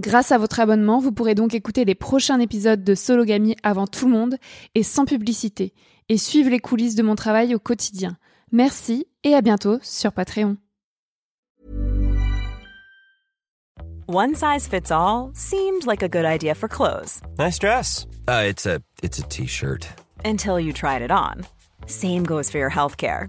Grâce à votre abonnement, vous pourrez donc écouter les prochains épisodes de Sologamy avant tout le monde et sans publicité, et suivre les coulisses de mon travail au quotidien. Merci et à bientôt sur Patreon. One size fits all seemed like a good idea for clothes. Nice dress. Uh, it's a it's a t-shirt. Until you tried it on. Same goes for your healthcare.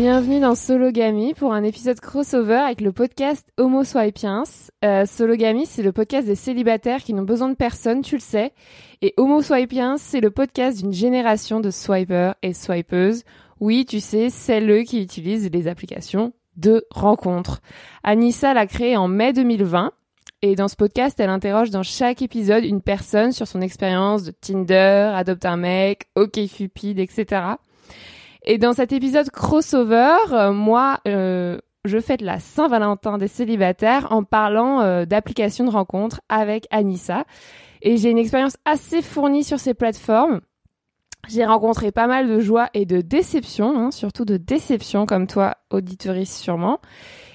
Bienvenue dans Sologamy pour un épisode crossover avec le podcast Homo Swipiens. Euh, Sologamy, c'est le podcast des célibataires qui n'ont besoin de personne, tu le sais. Et Homo Swipiens, c'est le podcast d'une génération de swipers et swipeuses. Oui, tu sais, celles qui utilisent les applications de rencontres. Anissa l'a créé en mai 2020. Et dans ce podcast, elle interroge dans chaque épisode une personne sur son expérience de Tinder, adopte un mec, OK Cupid, etc. Et dans cet épisode crossover, euh, moi, euh, je fête la Saint-Valentin des célibataires en parlant euh, d'applications de rencontres avec Anissa. Et j'ai une expérience assez fournie sur ces plateformes. J'ai rencontré pas mal de joie et de déception, hein, surtout de déception comme toi, auditoriste sûrement.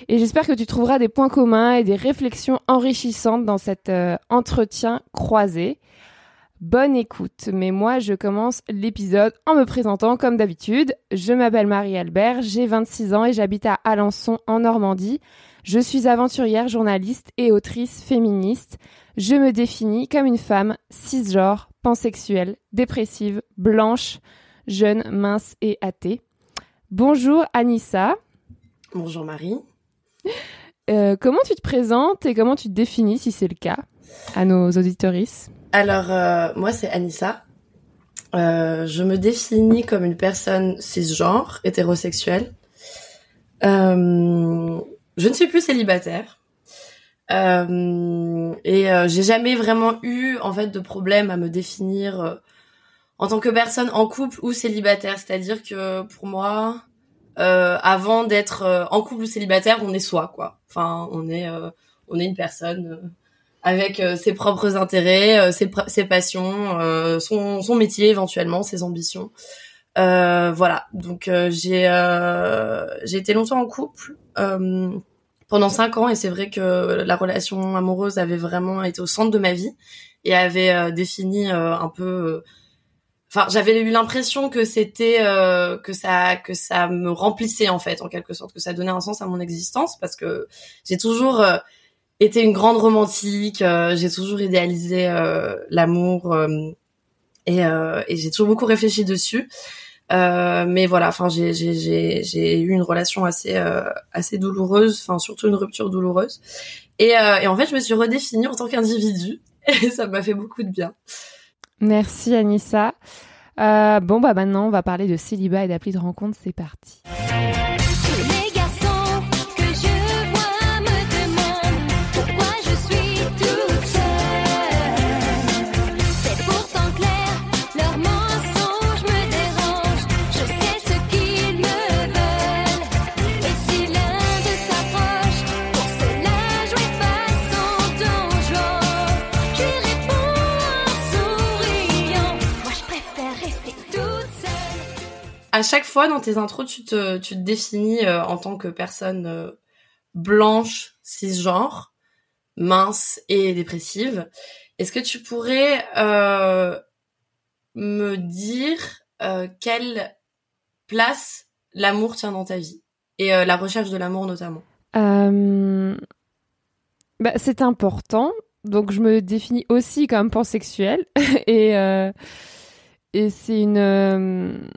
Et j'espère que tu trouveras des points communs et des réflexions enrichissantes dans cet entretien croisé. Bonne écoute, mais moi je commence l'épisode en me présentant comme d'habitude. Je m'appelle Marie-Albert, j'ai 26 ans et j'habite à Alençon en Normandie. Je suis aventurière, journaliste et autrice féministe. Je me définis comme une femme cisgenre, pansexuelle, dépressive, blanche, jeune, mince et athée. Bonjour Anissa. Bonjour Marie. Euh, comment tu te présentes et comment tu te définis si c'est le cas? À nos auditorices Alors, euh, moi, c'est Anissa. Euh, je me définis comme une personne cisgenre, hétérosexuelle. Euh, je ne suis plus célibataire. Et j'ai jamais vraiment eu en fait de problème à me définir en tant que personne en couple ou célibataire. C'est-à-dire que pour moi, avant d'être en couple ou célibataire, on est soi, quoi. Enfin, on est, on est une personne. Avec euh, ses propres intérêts, euh, ses, ses passions, euh, son, son métier éventuellement, ses ambitions. Voilà. Donc j'ai j'ai été longtemps en couple pendant cinq ans et c'est vrai que la relation amoureuse avait vraiment été au centre de ma vie et avait défini un peu. Enfin, j'avais eu l'impression que c'était euh, que ça que ça me remplissait en fait en quelque sorte que ça donnait un sens à mon existence parce que j'ai toujours euh, été une grande romantique, euh, j'ai toujours idéalisé euh, l'amour euh, et, j'ai toujours beaucoup réfléchi dessus. Mais voilà, enfin j'ai eu une relation assez douloureuse, enfin surtout une rupture douloureuse. Et en fait, je me suis redéfinie en tant qu'individu et ça m'a fait beaucoup de bien. Merci Anissa. Bon bah maintenant on va parler de célibat et d'appli de rencontre, c'est parti. À chaque fois dans tes intros, tu te définis euh, en tant que personne euh, blanche, cisgenre, mince et dépressive. Est-ce que tu pourrais euh, me dire quelle place l'amour tient dans ta vie et la recherche de l'amour notamment? Bah, c'est important. Donc, je me définis aussi comme pansexuelle. et et c'est une.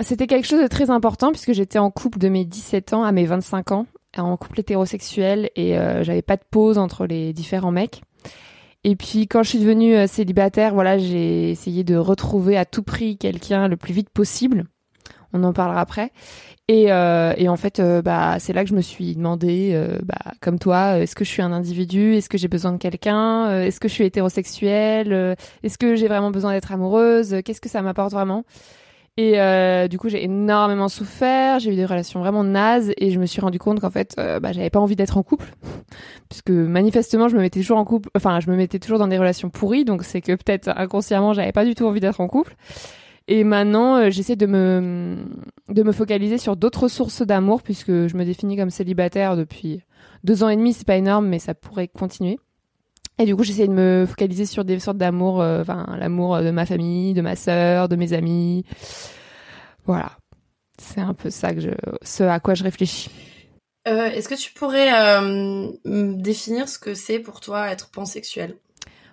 C'était quelque chose de très important puisque j'étais en couple de mes 17 ans à mes 25 ans, en couple hétérosexuel et euh, j'avais pas de pause entre les différents mecs. Et puis quand je suis devenue euh, célibataire, voilà, j'ai essayé de retrouver à tout prix quelqu'un le plus vite possible. On en parlera après. Et, euh, et en fait, euh, bah, c'est là que je me suis demandé, bah, comme toi, est-ce que je suis un individu? Est-ce que j'ai besoin de quelqu'un? Est-ce que je suis hétérosexuelle? Est-ce que j'ai vraiment besoin d'être amoureuse? Qu'est-ce que ça m'apporte vraiment? Et euh, du coup, j'ai énormément souffert. J'ai eu des relations vraiment nazes et je me suis rendu compte qu'en fait, euh, bah, j'avais pas envie d'être en couple, puisque manifestement, je me mettais toujours en couple. Enfin, je me mettais toujours dans des relations pourries, donc c'est que peut-être inconsciemment, j'avais pas du tout envie d'être en couple. Et maintenant, euh, j'essaie de me, de me focaliser sur d'autres sources d'amour, puisque je me définis comme célibataire depuis deux ans et demi. C'est pas énorme, mais ça pourrait continuer. Et du coup, j'essaie de me focaliser sur des sortes d'amour, euh, enfin, l'amour de ma famille, de ma sœur, de mes amis. Voilà. C'est un peu ça que je, ce à quoi je réfléchis. Euh, Est-ce que tu pourrais euh, me définir ce que c'est pour toi être pansexuel?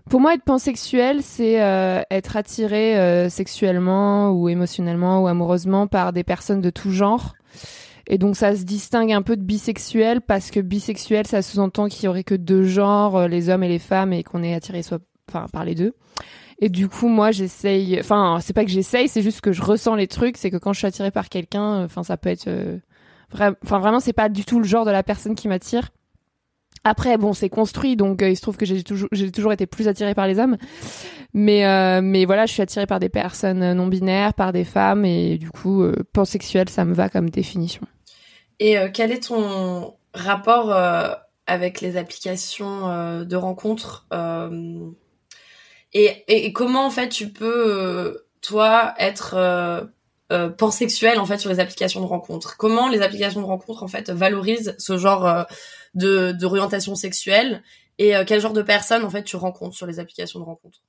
Pour moi, être pansexuel, c'est euh, être attiré sexuellement ou émotionnellement ou amoureusement par des personnes de tout genre. Et donc ça se distingue un peu de bisexuel parce que bisexuel, ça sous-entend qu'il y aurait que deux genres, euh, les hommes et les femmes, et qu'on est attiré soit, enfin, par les deux. Et du coup, moi, j'essaye. Enfin, c'est pas que j'essaye, c'est juste que je ressens les trucs. C'est que quand je suis attirée par quelqu'un, euh, enfin, ça peut être. euh, Enfin, vraiment, c'est pas du tout le genre de la personne qui m'attire. Après, bon, c'est construit, donc euh, il se trouve que j'ai toujours, toujours été plus attirée par les hommes. Mais, euh, mais voilà, je suis attirée par des personnes non binaires, par des femmes, et du coup, pansexuel, ça me va comme définition. Et euh, quel est ton rapport euh, avec les applications euh, de rencontres et, comment en fait tu peux toi être pansexuel en fait sur les applications de rencontres? Comment les applications de rencontres en fait valorisent ce genre de d'orientation sexuelle? Et quel genre de personnes en fait tu rencontres sur les applications de rencontres?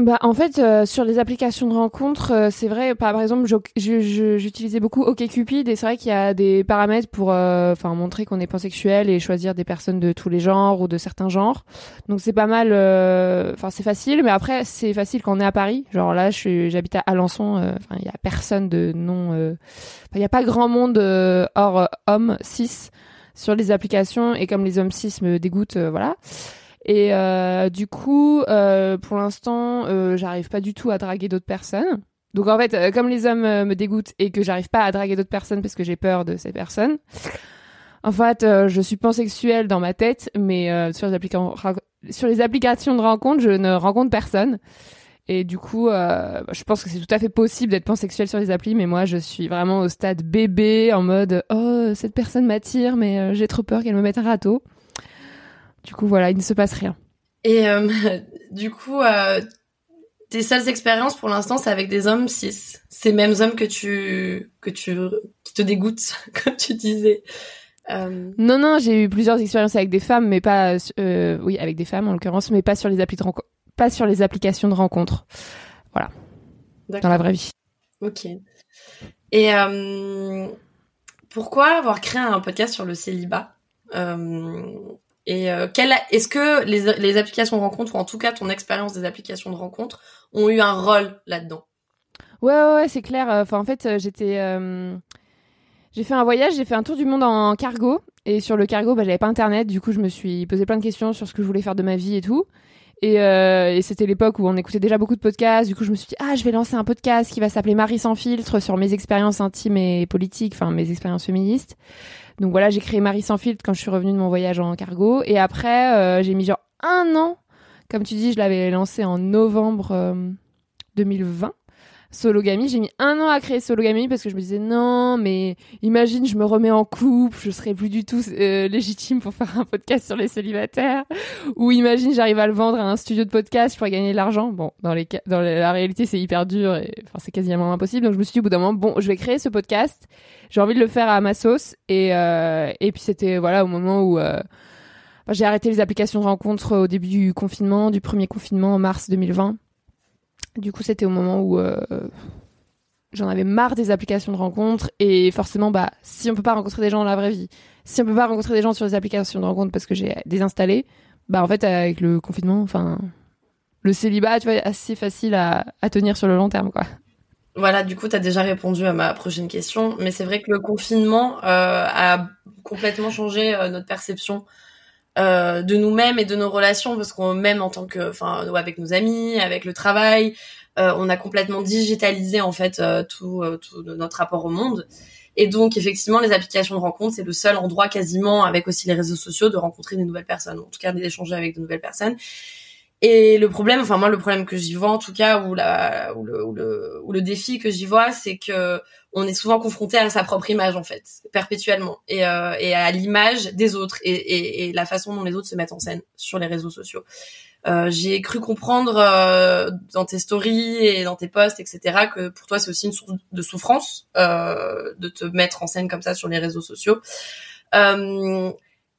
Bah, en fait, euh, sur les applications de rencontres, euh, c'est vrai, par exemple, j'utilisais beaucoup OkCupid et c'est vrai qu'il y a des paramètres pour euh, enfin montrer qu'on est pansexuel et choisir des personnes de tous les genres ou de certains genres. Donc c'est pas mal, euh, enfin c'est facile, mais après c'est facile quand on est à Paris. Genre là, j'habite à Alençon, euh, enfin il y a personne de non, il y a pas grand monde hors hommes cis sur les applications et comme les hommes cis me dégoûtent, voilà. Et euh, du coup, euh, pour l'instant, euh, j'arrive pas du tout à draguer d'autres personnes. Donc en fait, comme les hommes me dégoûtent et que j'arrive pas à draguer d'autres personnes parce que j'ai peur de ces personnes, en fait, je suis pansexuelle dans ma tête, mais sur, les applications de rencontre, je ne rencontre personne. Et du coup, euh, je pense que c'est tout à fait possible d'être pansexuel sur les applis, mais moi, je suis vraiment au stade bébé, en mode « Oh, cette personne m'attire, mais j'ai trop peur qu'elle me mette un râteau. » Du coup, voilà, il ne se passe rien. Et euh, du coup, euh, tes seules expériences pour l'instant, c'est avec des hommes cis. Ces mêmes hommes que tu que tu qui te dégoûtent, comme tu disais. Euh, Non, non, j'ai eu plusieurs expériences avec des femmes, mais pas, oui, avec des femmes en l'occurrence, mais pas sur les applis de pas sur les applications de rencontres dans d'accord. la vraie vie. Ok. Et pourquoi avoir créé un podcast sur le célibat? Et euh, est-ce que les, applications de rencontre, ou en tout cas ton expérience des applications de rencontre, ont eu un rôle là-dedans? Ouais, ouais, c'est clair. En fait, euh, j'étais, euh, j'ai fait un voyage, j'ai fait un tour du monde en cargo, et sur le cargo, bah, j'avais pas internet, du coup, je me suis posé plein de questions sur ce que je voulais faire de ma vie et tout. Et, euh, et c'était l'époque où on écoutait déjà beaucoup de podcasts. Du coup, je me suis dit, ah, je vais lancer un podcast qui va s'appeler Marie sans filtre sur mes expériences intimes et politiques, enfin mes expériences féministes. Donc voilà, j'ai créé Marie sans filtre quand je suis revenue de mon voyage en cargo. Et après, euh, j'ai mis genre un an. Comme tu dis, je l'avais lancé en novembre euh, 2020. Sologamy, j'ai mis un an à créer Sologamy parce que je me disais non, mais imagine, je me remets en couple, je serais plus du tout euh, légitime pour faire un podcast sur les célibataires. Ou imagine, j'arrive à le vendre à un studio de podcast, je pourrais gagner de l'argent. Bon, dans les dans la réalité, c'est hyper dur et enfin c'est quasiment impossible. Donc je me suis dit au bout d'un moment, bon, je vais créer ce podcast. J'ai envie de le faire à ma sauce et euh, et puis c'était voilà au moment où euh, j'ai arrêté les applications de rencontres au début du confinement, du premier confinement en mars 2020. Du coup, c'était au moment où euh, j'en avais marre des applications de rencontres et forcément, bah, si on peut pas rencontrer des gens dans la vraie vie, si on peut pas rencontrer des gens sur les applications de rencontres parce que j'ai désinstallé, bah en fait avec le confinement, enfin, le célibat, tu vois, est assez facile à, tenir sur le long terme, quoi. Voilà, du coup, tu as déjà répondu à ma prochaine question, mais c'est vrai que le confinement euh, a complètement changé euh, notre perception euh, de nous-mêmes et de nos relations, parce qu'on même en tant que, enfin, avec nos amis, avec le travail, euh, on a complètement digitalisé en fait euh, tout, euh, tout notre rapport au monde. Et donc, effectivement, les applications de rencontre, c'est le seul endroit quasiment, avec aussi les réseaux sociaux, de rencontrer des nouvelles personnes, en tout cas d'échanger avec de nouvelles personnes. Et le problème, enfin moi le problème que j'y vois en tout cas, ou la, ou le, ou le, ou le défi que j'y vois, c'est que on est souvent confronté à sa propre image en fait, perpétuellement, et, euh, et à l'image des autres et, et, et la façon dont les autres se mettent en scène sur les réseaux sociaux. Euh, J'ai cru comprendre euh, dans tes stories et dans tes posts, etc., que pour toi c'est aussi une source de souffrance euh, de te mettre en scène comme ça sur les réseaux sociaux. Euh,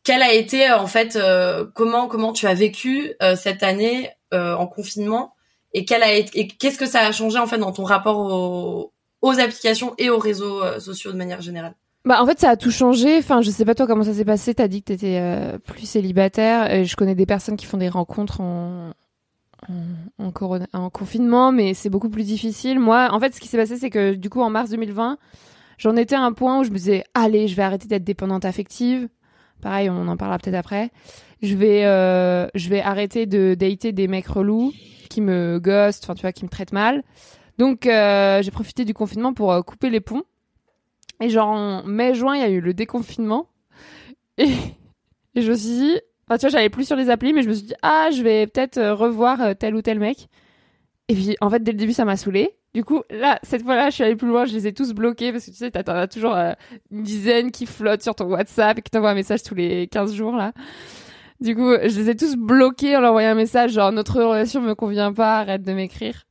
quel a été euh, en fait euh, comment comment tu as vécu euh, cette année en confinement et quel a été et qu'est-ce que ça a changé en fait dans ton rapport aux, applications et aux réseaux sociaux de manière générale? Bah en fait ça a tout changé. Enfin je sais pas toi comment ça s'est passé? T'as dit que t'étais plus célibataire. Et je connais des personnes qui font des rencontres en en, en confinement, mais c'est beaucoup plus difficile. Moi en fait ce qui s'est passé c'est que du coup en mars 2020 j'en étais à un point où je me disais allez je vais arrêter d'être dépendante affective. Pareil on en parlera peut-être après. Je vais euh, je vais arrêter de dater des mecs relous qui me ghostent, enfin tu vois qui me traitent mal. Donc euh, j'ai profité du confinement pour euh, couper les ponts. Et genre en mai-juin, il y a eu le déconfinement. Et, et je me suis dit, enfin tu vois, j'allais plus sur les applis, mais je me suis dit, ah, je vais peut-être revoir tel ou tel mec. Et puis en fait, dès le début, ça m'a saoulé. Du coup, là, cette fois-là, je suis allée plus loin, je les ai tous bloqués parce que tu sais, t'en as toujours euh, une dizaine qui flottent sur ton WhatsApp et qui t'envoient un message tous les 15 jours là. Du coup, je les ai tous bloqués en leur envoyant un message genre notre relation me convient pas, arrête de m'écrire.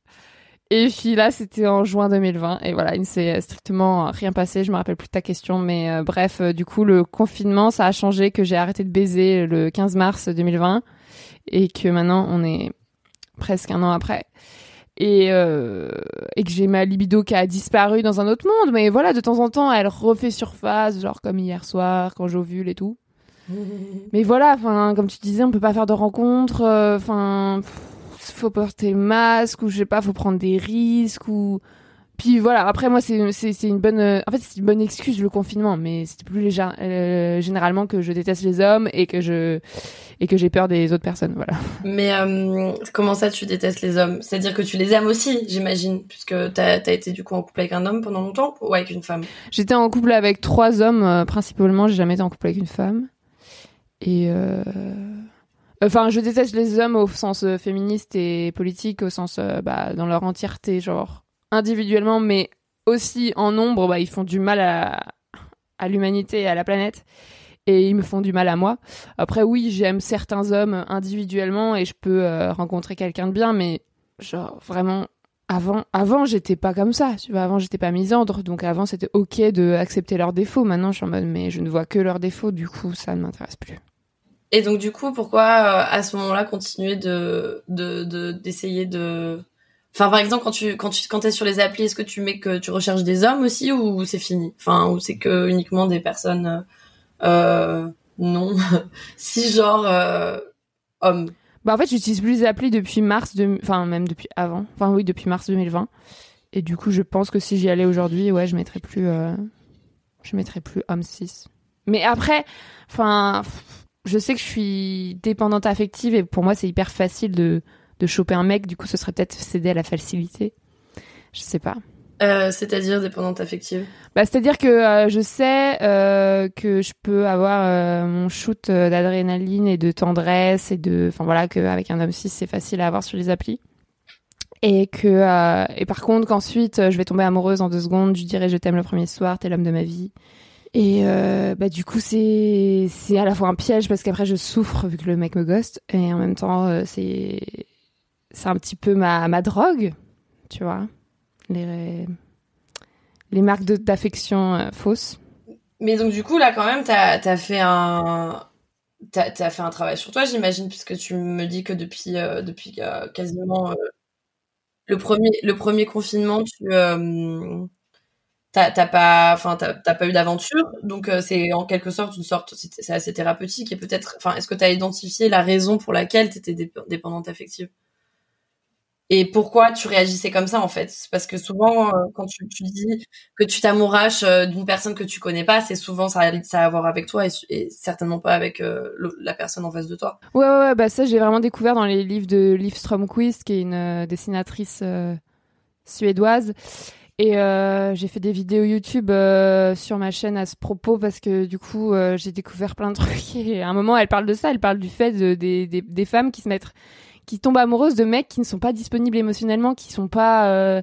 Et puis là, c'était en juin 2020. Et voilà, il ne s'est strictement rien passé. Je me rappelle plus de ta question. Mais euh, bref, euh, du coup, le confinement, ça a changé que j'ai arrêté de baiser le 15 mars 2020. Et que maintenant, on est presque un an après. Et, euh, et que j'ai ma libido qui a disparu dans un autre monde. Mais voilà, de temps en temps, elle refait surface, genre comme hier soir, quand j'ovule et tout. Mais voilà, enfin, comme tu disais, on peut pas faire de rencontres. euh, Enfin, faut porter masque ou je sais pas, faut prendre des risques ou. Puis voilà. Après, moi, c'est c'est c'est une bonne. euh, En fait, c'est une bonne excuse le confinement, mais c'était plus léger, euh, généralement que je déteste les hommes et que je et que j'ai peur des autres personnes. Voilà. Mais euh, comment ça, tu détestes les hommes? C'est-à-dire que tu les aimes aussi, j'imagine, puisque t'as as été du coup en couple avec un homme pendant longtemps ou avec une femme? J'étais en couple avec trois hommes principalement. J'ai jamais été en couple avec une femme. Et enfin, je déteste les hommes au sens féministe et politique, au sens bah, dans leur entièreté, genre individuellement, mais aussi en nombre, bah, ils font du mal à, l'humanité et à la planète. et ils me font du mal à moi. Après, oui, j'aime certains hommes individuellement et je peux euh, rencontrer quelqu'un de bien, mais genre vraiment avant, avant j'étais pas comme ça. Tu vois, avant j'étais pas misandre, donc avant c'était ok de accepter leurs défauts. Maintenant, je suis en mode mais je ne vois que leurs défauts, du coup ça ne m'intéresse plus. Et donc du coup, pourquoi euh, à ce moment-là continuer de- d'essayer de Enfin, par exemple, quand tu quand tu quand t'es sur les applis, est-ce que tu mets que tu recherches des hommes aussi ou c'est fini? Enfin, ou c'est que uniquement des personnes euh, euh, non si genre euh, hommes. Bah en fait, j'utilise plus les applis depuis mars, de... enfin même depuis avant. Enfin oui, depuis mars 2020. Et du coup, je pense que si j'y allais aujourd'hui, ouais, je mettrais plus, euh, je mettrais plus homme 6. Mais après, enfin, je sais que je suis dépendante affective et pour moi, c'est hyper facile de de choper un mec. Du coup, ce serait peut-être céder à la facilité. Je sais pas. Euh, C'est-à-dire dépendante affective. Bah, c'est-à-dire que euh, je sais euh, que je peux avoir mon shoot d'adrénaline et de tendresse et de, enfin voilà, qu'avec un homme 6 c'est facile à avoir sur les applis. Et que, et par contre qu'ensuite je vais tomber amoureuse en deux secondes, je dirais je t'aime le premier soir, t'es l'homme de ma vie. Et bah du coup c'est c'est à la fois un piège parce qu'après je souffre vu que le mec me ghost et en même temps c'est c'est un petit peu ma ma drogue, tu vois. Les les marques d'affection euh, fausses. Mais donc du coup là quand même t'as as fait un fait un travail sur toi j'imagine puisque tu me dis que depuis euh, depuis euh, quasiment le premier le premier confinement tu t'as pas pas eu d'aventure donc c'est en quelque sorte une sorte c'est assez thérapeutique et peut-être est-ce que t'as identifié la raison pour laquelle t'étais dép- dépendante affective? Et pourquoi tu réagissais comme ça en fait? Parce que souvent, euh, quand tu, dis que tu t'amouraches euh, d'une personne que tu connais pas, c'est souvent ça, ça a à voir avec toi et, certainement pas avec euh, la personne en face de toi. Ouais, ouais, bah ça j'ai vraiment découvert dans les livres de Liv Strömquist, qui est une dessinatrice suédoise. Et j'ai fait des vidéos YouTube sur ma chaîne à ce propos parce que du coup j'ai découvert plein de trucs. Et à un moment elle parle de ça, elle parle du fait de, des, des, des femmes qui se mettent, qui tombent amoureuses de mecs qui ne sont pas disponibles émotionnellement, qui sont pas, euh,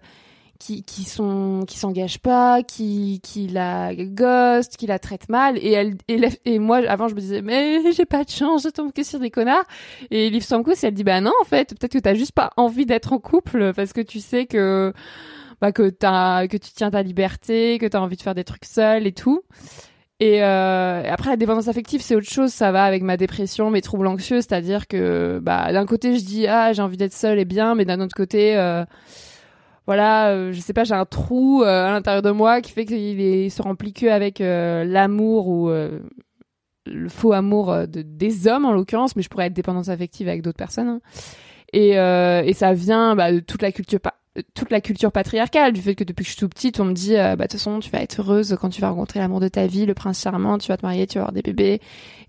qui, qui sont, qui s'engagent pas, qui, qui la ghost, qui la traitent mal. Et elle, et, et moi avant je me disais mais j'ai pas de chance, je tombe que sur des connards. Et Liv Strömquist elle dit bah non en fait peut-être que t'as juste pas envie d'être en couple parce que tu sais que bah, que t'as que tu tiens ta liberté, que t'as envie de faire des trucs seul et tout. Et euh, après la dépendance affective c'est autre chose, ça va avec ma dépression, mes troubles anxieux, c'est-à-dire que bah d'un côté je dis ah j'ai envie d'être seule et bien, mais d'un autre côté euh, voilà euh, je sais pas j'ai un trou euh, à l'intérieur de moi qui fait qu'il est il se remplit que avec euh, l'amour ou le faux amour de, des hommes en l'occurrence, mais je pourrais être dépendance affective avec d'autres personnes. hein. Et, et ça vient bah, de toute la culture toute la culture patriarcale, du fait que depuis que je suis tout petite, on me dit, euh, bah, de toute façon, tu vas être heureuse quand tu vas rencontrer l'amour de ta vie, le prince charmant, tu vas te marier, tu vas avoir des bébés.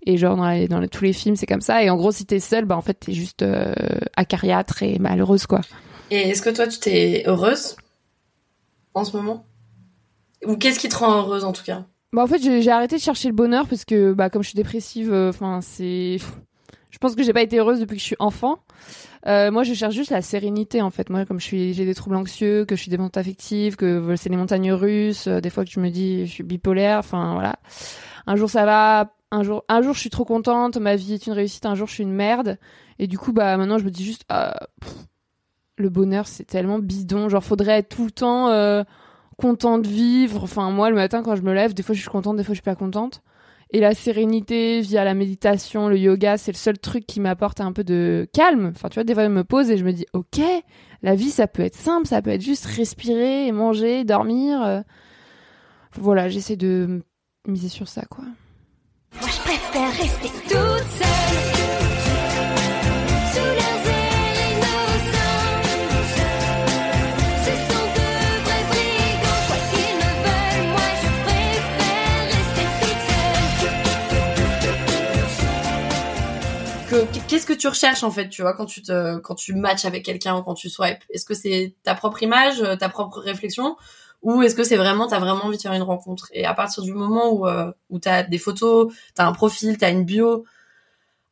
Et genre, dans, les- dans les- tous les films, c'est comme ça. Et en gros, si t'es seule, bah, en fait, t'es juste euh, acariâtre et malheureuse, quoi. Et est-ce que toi tu t'es heureuse en ce moment? Ou qu'est-ce qui te rend heureuse en tout cas? Bah, en fait, j'ai arrêté de chercher le bonheur parce que, bah, comme je suis dépressive, enfin, c'est. Je pense que j'ai pas été heureuse depuis que je suis enfant. Euh, moi, je cherche juste la sérénité, en fait. Moi, comme je suis, j'ai des troubles anxieux, que je suis dépendante affective, que c'est les montagnes russes, euh, des fois que je me dis, je suis bipolaire, enfin, voilà. Un jour, ça va. Un jour, un jour, je suis trop contente, ma vie est une réussite. Un jour, je suis une merde. Et du coup, bah, maintenant, je me dis juste, pff, le bonheur, c'est tellement bidon. Genre, faudrait être tout le temps euh, content de vivre. Enfin, moi, le matin, quand je me lève, des fois, je suis contente, des fois, je suis pas contente. Et la sérénité via la méditation, le yoga, c'est le seul truc qui m'apporte un peu de calme. Enfin, tu vois, des fois, je me pose et je me dis, ok, la vie, ça peut être simple, ça peut être juste respirer, manger, dormir. euh. Voilà, j'essaie de miser sur ça, quoi. Moi je préfère rester toute seule Qu'est-ce que tu recherches en fait, tu vois, quand tu te, quand tu matches avec quelqu'un ou quand tu swipes? Est-ce que c'est ta propre image, euh, ta propre réflexion, ou est-ce que c'est vraiment, t'as vraiment envie de faire une rencontre? Et à partir du moment où, euh, où t'as des photos, t'as un profil, t'as une bio,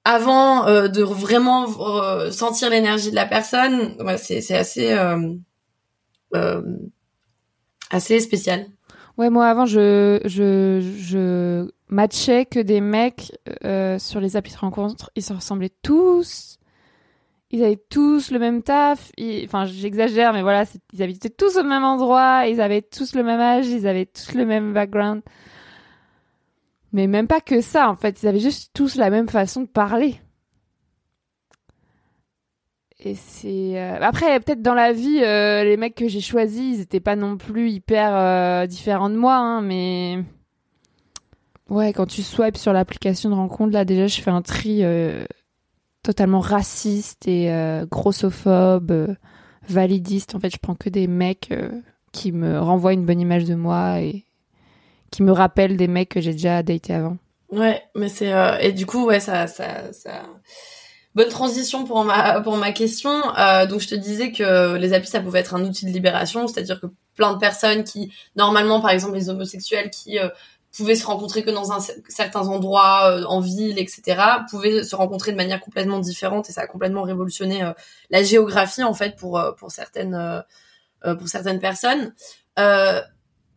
avant euh, de vraiment euh, sentir l'énergie de la personne, ouais, c'est assez, assez spécial. Ouais, moi avant, je, je, je matchaient que des mecs euh, sur les applis de rencontre. Ils se ressemblaient tous. Ils avaient tous le même taf. Ils- Enfin, j'exagère, mais voilà, ils habitaient tous au même endroit. Ils avaient tous le même âge. Ils avaient tous le même background. Mais même pas que ça, en fait. Ils avaient juste tous la même façon de parler. Et c'est euh, après peut-être dans la vie euh, les mecs que j'ai choisis ils étaient pas non plus hyper euh, différents de moi hein, mais ouais quand tu swipes sur l'application de rencontre là déjà je fais un tri euh, totalement raciste et euh, grossophobe euh, validiste en fait je prends que des mecs qui me renvoient une bonne image de moi et qui me rappellent des mecs que j'ai déjà daté avant Ouais, mais c'est et du coup ouais ça ça bonne transition pour ma pour ma question. Donc je te disais que les applis ça pouvait être un outil de libération, c'est-à-dire que plein de personnes qui normalement par exemple les homosexuels qui pouvaient se rencontrer que dans certains endroits euh, en ville etc pouvaient se rencontrer de manière complètement différente et ça a complètement révolutionné euh, la géographie en fait pour euh, pour certaines pour certaines personnes.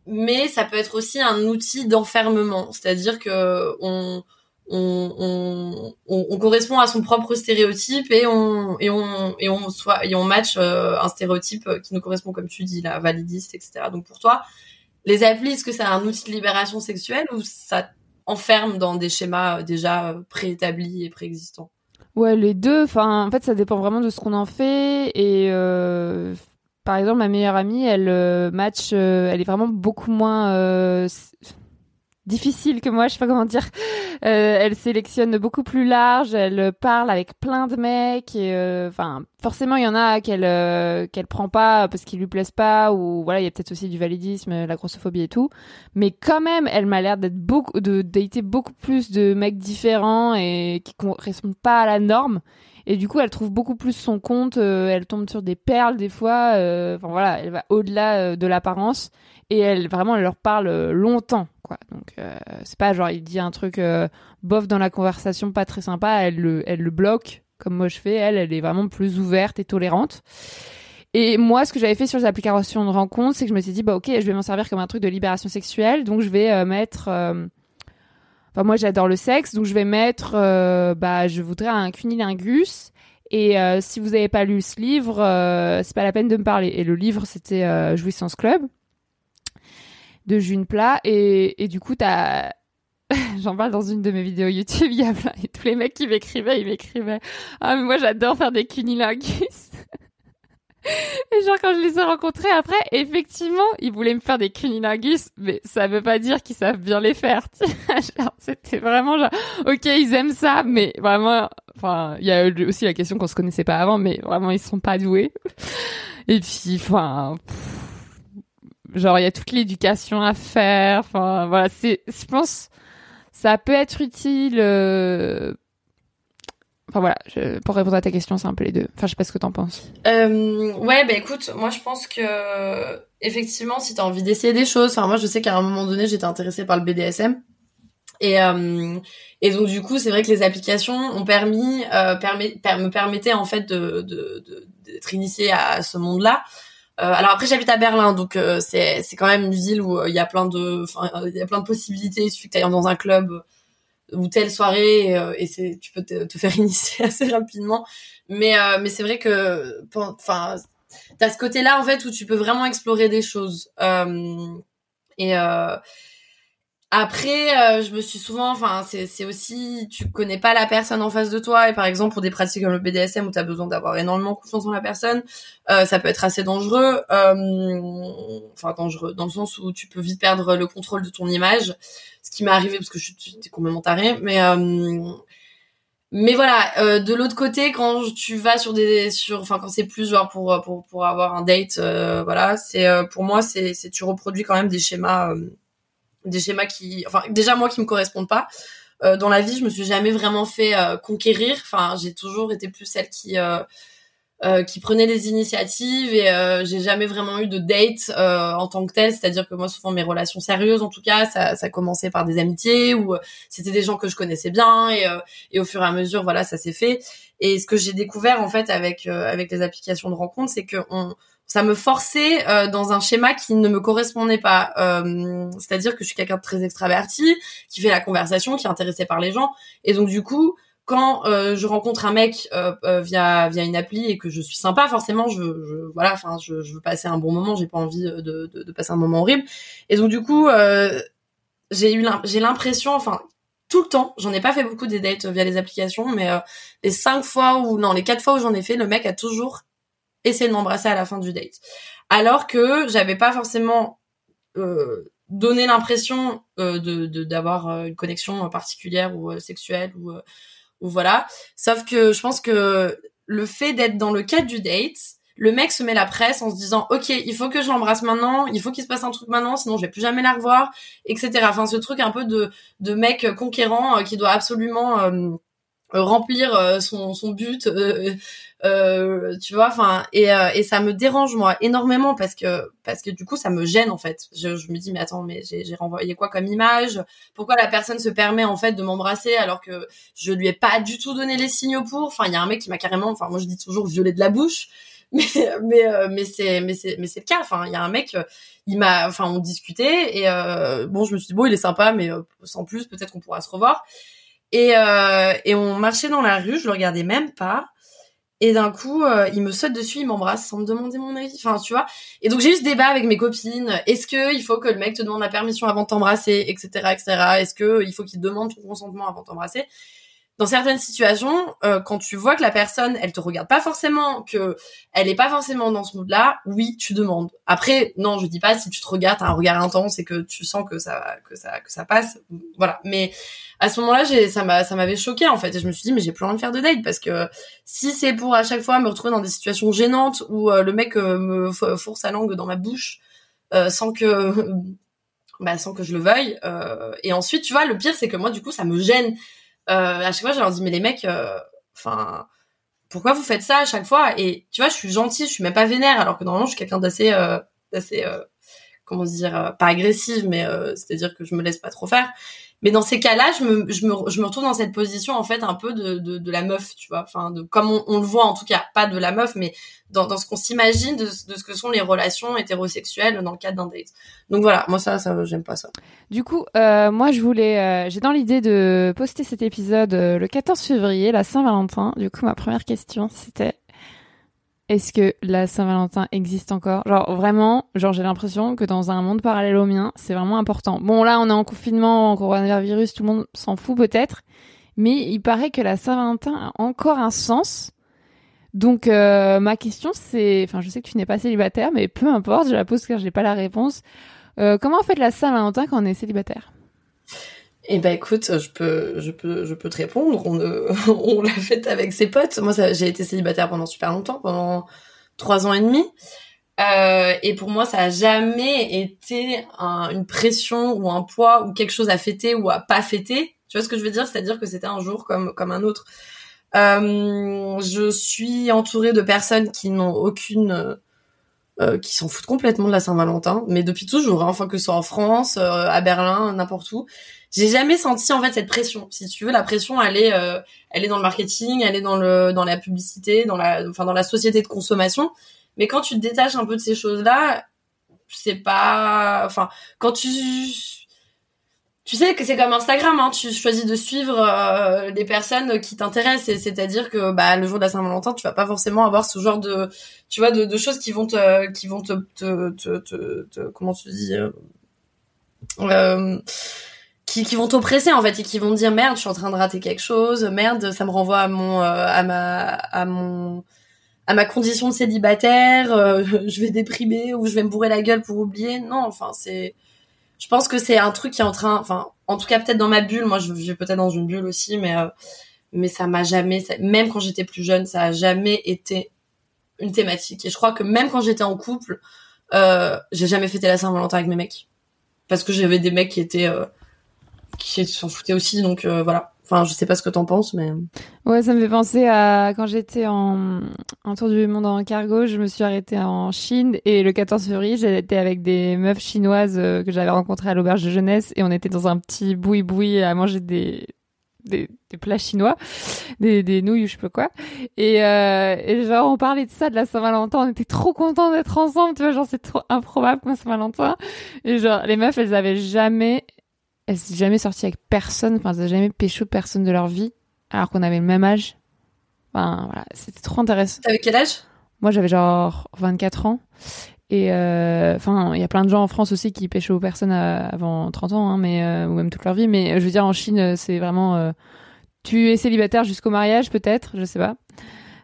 Mais ça peut être aussi un outil d'enfermement, c'est-à-dire que on on, on, on, on correspond à son propre stéréotype et on et on et on soit et on match un stéréotype qui nous correspond comme tu dis là validiste etc. Donc pour toi, les applis est-ce que c'est un outil de libération sexuelle ou ça enferme dans des schémas euh, déjà euh, préétablis et préexistants? Ouais, les deux. Enfin, en fait, ça dépend vraiment de ce qu'on en fait. Et euh, par exemple, ma meilleure amie, elle euh, match, elle est vraiment beaucoup moins euh, difficile que moi. Je sais pas comment dire. Euh, elle sélectionne beaucoup plus large. Elle parle avec plein de mecs. Euh, enfin, forcément, il y en a qu'elle euh, qu'elle prend pas parce qu'ils lui plaisent pas. Ou voilà, il y a peut-être aussi du validisme, la grossophobie et tout. Mais quand même, elle m'a l'air d'être beaucoup, de beaucoup plus de mecs différents et qui correspondent pas à la norme. Et du coup, elle trouve beaucoup plus son compte. euh, elle tombe sur des perles des fois. euh, Enfin voilà, elle va au-delà euh, de l'apparence et elle vraiment, elle leur parle longtemps, quoi. Donc c'est pas genre il dit un truc bof dans la conversation, pas très sympa. Elle le, elle le bloque comme moi je fais. Elle, elle est vraiment plus ouverte et tolérante. Et moi, ce que j'avais fait sur les applications de rencontre, c'est que je me suis dit, bah ok, je vais m'en servir comme un truc de libération sexuelle, donc je vais mettre. Enfin, moi, j'adore le sexe, donc je vais mettre. euh, bah, je voudrais un cunilingus. Et euh, si vous n'avez pas lu ce livre, euh, c'est pas la peine de me parler. Et le livre, c'était euh, Jouissance Club de June Plat. Et, et du coup, t'as. J'en parle dans une de mes vidéos YouTube, il y a plein, et tous les mecs qui m'écrivaient, ils m'écrivaient Ah, mais moi j'adore faire des cunilingus. Et genre quand je les ai rencontrés après, effectivement, ils voulaient me faire des cunilingus, mais ça veut pas dire qu'ils savent bien les faire. C'était vraiment genre, ok, ils aiment ça, mais vraiment, enfin, il y a aussi la question qu'on se connaissait pas avant, mais vraiment ils sont pas doués. Et puis, enfin, genre il y a toute l'éducation à faire. Enfin voilà, c'est, je pense, ça peut être utile. euh, Enfin voilà, pour répondre à ta question, c'est un peu les deux. Enfin, je sais pas ce que t'en penses. Euh, ouais, bah écoute, moi je pense que effectivement, si t'as envie d'essayer des choses, enfin moi je sais qu'à un moment donné j'étais intéressée par le BDSM et euh, et donc du coup c'est vrai que les applications ont permis euh, permet, per- me permettaient en fait de d'être initiée à ce monde-là. Euh, alors après j'habite à Berlin donc c'est c'est quand même une ville où il y a plein de il y a plein de possibilités. Il suffit que t'ailles dans un club ou telle soirée euh, et c'est tu peux te, faire initier assez rapidement. Mais euh, mais c'est vrai que enfin t'as ce côté là en fait où tu peux vraiment explorer des choses. Euh, et après euh, je me suis souvent enfin c'est aussi tu connais pas la personne en face de toi. Et par exemple pour des pratiques comme le BDSM où t'as besoin d'avoir énormément confiance en la personne euh, ça peut être assez dangereux. Euh, enfin dangereux dans le sens où tu peux vite perdre le contrôle de ton image. Ce qui m'est arrivé parce que je suis complètement tarée. Mais euh, mais voilà euh, de l'autre côté quand tu vas sur des sur enfin quand c'est plus genre pour pour pour avoir un date euh, voilà c'est euh, pour moi c'est c'est tu reproduis quand même des schémas euh, des schémas qui enfin déjà moi qui me correspondent pas. Euh, dans la vie je me suis jamais vraiment fait euh, conquérir. Enfin j'ai toujours été plus celle qui euh, euh, qui prenait les initiatives et euh, j'ai jamais vraiment eu de date euh, en tant que telle. C'est-à-dire que moi souvent mes relations sérieuses en tout cas ça ça commençait par des amitiés ou c'était des gens que je connaissais bien et et au fur et à mesure voilà ça s'est fait. Et ce que j'ai découvert en fait avec avec les applications de rencontre, c'est que on ça me forçait euh, dans un schéma qui ne me correspondait pas. Euh, C'est-à-dire que je suis quelqu'un de très extraverti, qui fait la conversation, qui est intéressé par les gens. Et donc du coup, quand euh, je rencontre un mec euh, euh, via via une appli et que je suis sympa, forcément, je, je voilà, enfin, je, je veux passer un bon moment. J'ai pas envie de, de, de passer un moment horrible. Et donc du coup, euh, j'ai eu j'ai l'impression, enfin tout le temps, j'en ai pas fait beaucoup des dates via les applications, mais euh, les cinq fois ou non, les quatre fois où j'en ai fait, le mec a toujours essayé de m'embrasser à la fin du date, alors que j'avais pas forcément euh, donné l'impression euh, de d'avoir euh, une connexion particulière ou euh, sexuelle ou euh, ou voilà. Sauf que je pense que le fait d'être dans le cadre du date, le mec se met la presse en se disant ok il faut que je l'embrasse maintenant il faut qu'il se passe un truc maintenant sinon je vais plus jamais la revoir etc enfin ce truc un peu de de mec conquérant euh, qui doit absolument euh, euh, remplir euh, son son but euh, euh, tu vois enfin et euh, et ça me dérange moi énormément parce que parce que du coup ça me gêne en fait. Je, je me dis mais attends mais j'ai renvoyé quoi comme image? Pourquoi la personne se permet en fait de m'embrasser alors que je lui ai pas du tout donné les signaux pour? Enfin il y a un mec qui m'a carrément enfin moi je dis toujours violet de la bouche mais mais euh, mais c'est mais c'est mais c'est le cas. Enfin il y a un mec euh, il m'a enfin on discutait et euh, bon je me suis dit bon il est sympa mais euh, sans plus peut-être qu'on pourra se revoir et euh, et on marchait dans la rue je le regardais même pas. Et d'un coup euh, il me saute dessus il m'embrasse sans me demander mon avis. Enfin tu vois. Et donc j'ai eu ce débat avec mes copines. Est-ce que il faut que le mec te demande la permission avant de t'embrasser etc etc est-ce que il faut qu'il demande ton consentement avant de t'embrasser? Dans certaines situations, euh, quand tu vois que la personne, elle te regarde pas forcément, que elle est pas forcément dans ce mood-là, oui, tu demandes. Après, non, je dis pas si tu te regardes, t'as un regard intense et que tu sens que ça, que ça, que ça passe, voilà. Mais à ce moment-là, ça m'a, ça m'avait choqué en fait, et je me suis dit, mais j'ai plus envie de faire de date parce que si c'est pour à chaque fois me retrouver dans des situations gênantes où euh, le mec euh, me fourre sa langue dans ma bouche sans que, bah, sans que je le veuille, et ensuite, tu vois, le pire, c'est que moi, du coup, ça me gêne à chaque fois, je leur dis, mais les mecs, euh, enfin, pourquoi vous faites ça à chaque fois? Et tu vois, je suis gentille, je suis même pas vénère, alors que normalement, je suis quelqu'un d'assez, euh, d'assez, euh, comment dire, euh, pas agressive, mais euh, c'est-à-dire que je me laisse pas trop faire. Mais dans ces cas-là, je me, je me, je me retrouve dans cette position en fait un peu de, de, de la meuf, tu vois, enfin, de comme on, on le voit en tout cas, pas de la meuf, mais dans, ce qu'on s'imagine de, ce que sont les relations hétérosexuelles dans le cadre d'un date. Donc voilà, moi ça, ça, j'aime pas ça. Du coup, euh, moi, je voulais, euh, j'ai dans l'idée de poster cet épisode euh, le 14 février, la Saint-Valentin. Du coup, ma première question, c'était est-ce que la Saint-Valentin existe encore? Genre vraiment, genre j'ai l'impression que dans un monde parallèle au mien, c'est vraiment important. Bon, là, on est en confinement, en coronavirus, tout le monde s'en fout peut-être, mais il paraît que la Saint-Valentin a encore un sens. Donc euh, ma question, c'est, enfin, je sais que tu n'es pas célibataire, mais peu importe, je la pose car je n'ai pas la réponse. Euh, comment on fait la Saint-Valentin quand on est célibataire? Eh ben écoute, je peux, je peux, je peux te répondre. On, l'a fait avec ses potes. Moi, j'ai été célibataire pendant super longtemps, pendant trois ans et demi. Euh, et pour moi, ça a jamais été un- une pression ou un poids ou quelque chose à fêter ou à pas fêter. Tu vois ce que je veux dire? C'est-à-dire que c'était un jour comme comme un autre. Euh, je suis entourée de personnes qui n'ont aucune euh, euh, qui s'en foutent complètement de la Saint-Valentin, mais depuis toujours, hein, enfin que ce soit en France, euh, à Berlin, n'importe où. J'ai jamais senti en fait cette pression. Si tu veux, la pression, elle est, euh, elle est dans le marketing, elle est dans le, dans la publicité, dans la, enfin dans la société de consommation. Mais quand tu te détaches un peu de ces choses-là, c'est pas, enfin, quand tu, tu sais que c'est comme Instagram, hein, tu choisis de suivre euh, des personnes qui t'intéressent, c'est-à-dire que bah le jour de la Saint-Valentin, tu vas pas forcément avoir ce genre de, tu vois, de, de choses qui vont te, qui vont te, te, te, te, te- comment tu dis, euh, euh, qui, qui vont t'oppresser en fait et qui vont te dire merde, je suis en train de rater quelque chose, merde, ça me renvoie à mon, euh, à ma, à mon, à ma condition de célibataire, euh, je vais déprimer ou je vais me bourrer la gueule pour oublier. Non, enfin c'est, je pense que c'est un truc qui est en train, enfin, en tout cas peut-être dans ma bulle. Moi, je vis peut-être dans une bulle aussi, mais euh, mais ça m'a jamais, même quand j'étais plus jeune, ça a jamais été une thématique. Et je crois que même quand j'étais en couple, euh, j'ai jamais fêté la Saint-Valentin avec mes mecs parce que j'avais des mecs qui étaient euh, qui s'en foutaient aussi. Donc euh, voilà. Enfin, je sais pas ce que t'en penses, mais Ouais, ça me fait penser à quand j'étais en, en tour du monde en cargo, je me suis arrêtée en Chine et le 14 février, j'étais avec des meufs chinoises euh, que j'avais rencontrées à l'auberge de jeunesse et on était dans un petit boui-boui à manger des des, des plats chinois, des, des nouilles ou je sais pas quoi. Et, euh, et genre, on parlait de ça, de la Saint-Valentin. On était trop contents d'être ensemble, tu vois. Genre, c'est trop improbable comme Saint-Valentin. Et genre, les meufs, elles avaient jamais, elles s'étaient jamais sorties avec personne. Enfin, elles avaient jamais pécho personne de leur vie, alors qu'on avait le même âge. Enfin, voilà, c'était trop intéressant. T'avais quel âge? Moi, j'avais genre 24 ans. Et euh, enfin, il y a plein de gens en France aussi qui pêchent aux personnes à- avant 30 ans, hein, mais euh, ou même toute leur vie. Mais euh, je veux dire, en Chine, euh, c'est vraiment euh, tu es célibataire jusqu'au mariage, peut-être, je sais pas.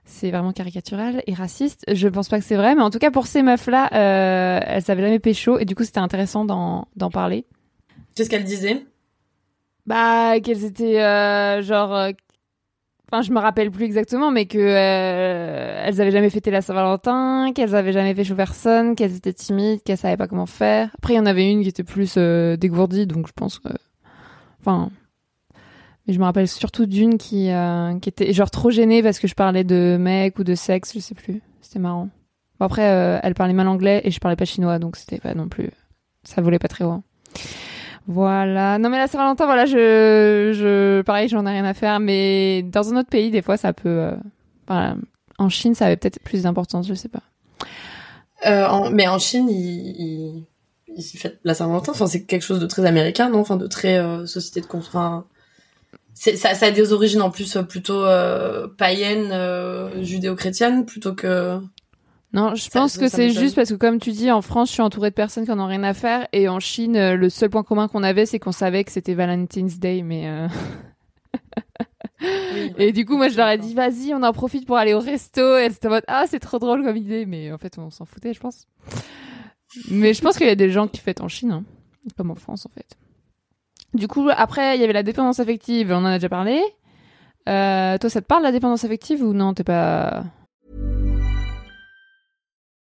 C'est vraiment caricatural et raciste. Je pense pas que c'est vrai, mais en tout cas pour ces meufs-là, euh, elles savaient jamais pécho et du coup c'était intéressant d'en parler. Qu'est-ce qu'elle disait Bah qu'elles étaient euh, genre euh, enfin je me rappelle plus exactement mais que euh, elles avaient jamais fêté la Saint-Valentin, qu'elles avaient jamais fait chaud personne, qu'elles étaient timides, qu'elles savaient pas comment faire. Après il y en avait une qui était plus euh, dégourdie donc je pense que enfin mais je me rappelle surtout d'une qui euh, qui était genre trop gênée parce que je parlais de mec ou de sexe, je sais plus. C'était marrant. Bon, après elle parlait mal anglais et je parlais pas chinois donc c'était pas non plus ça volait pas très haut. Voilà. Non mais la Saint-Valentin, voilà, je, je, pareil, j'en ai rien à faire, mais dans un autre pays, des fois, ça peut. euh. En Chine, ça avait peut-être plus d'importance, je sais pas. Euh, mais en Chine, ils, ils, fêtent la Saint-Valentin. Enfin, c'est quelque chose de très américain, non? Enfin, de très euh, société de. Enfin, ça, a des origines en plus plutôt païennes, judéo-chrétiennes, plutôt que. Non, je Ça- pense ça- que c'est juste parce que, comme tu dis, en France, je suis entourée de personnes qui en ont rien à faire, et en Chine, euh, le seul point commun qu'on avait, c'est qu'on savait que c'était Valentine's Day, mais. euh, Et du coup, moi, je leur ai dit, vas-y, on en profite pour aller au resto. Et étaient en mode, ah, c'est trop drôle comme idée. Mais en fait, on s'en foutait, je pense. Mais je pense qu'il y a des gens qui fêtent en Chine, hein, comme en France, en fait. Du coup, après, il y avait la dépendance affective. On en a déjà parlé. Euh, toi, ça te parle, la dépendance affective, ou non, t'es pas...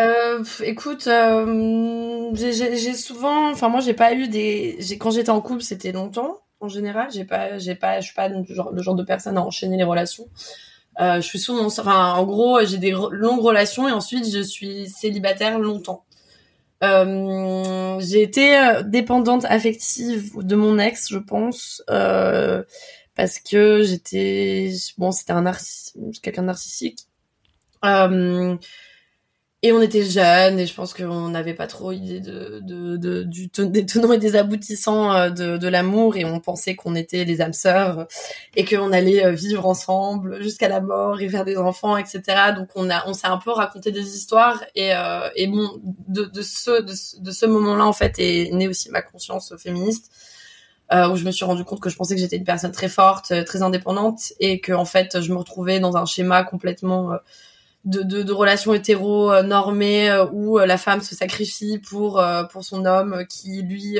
Euh, écoute, euh, j'ai- souvent, enfin moi j'ai pas eu des, quand j'étais en couple c'était longtemps en général. J'ai pas, j'ai pas, je suis pas le genre, de personne à enchaîner les relations. Euh, je suis souvent, enfin en gros j'ai des longues relations et ensuite je suis célibataire longtemps. J'ai été dépendante affective de mon ex, je pense, parce que j'étais, bon c'était un quelqu'un narcissique. Euh, et on était jeunes et je pense qu'on n'avait pas trop idée de, de, de du ten- des tenants et des aboutissants euh, de, de l'amour et on pensait qu'on était les âmes sœurs et qu'on allait euh, vivre ensemble jusqu'à la mort et faire des enfants etc donc on a on s'est un peu raconté des histoires et euh, et bon de, de ce de, de ce moment-là en fait est née aussi ma conscience féministe euh, où je me suis rendu compte que je pensais que j'étais une personne très forte euh, très indépendante et que en fait je me retrouvais dans un schéma complètement euh, de, de, de relations hétéro euh, normées euh, où euh, la femme se sacrifie pour pour son homme qui lui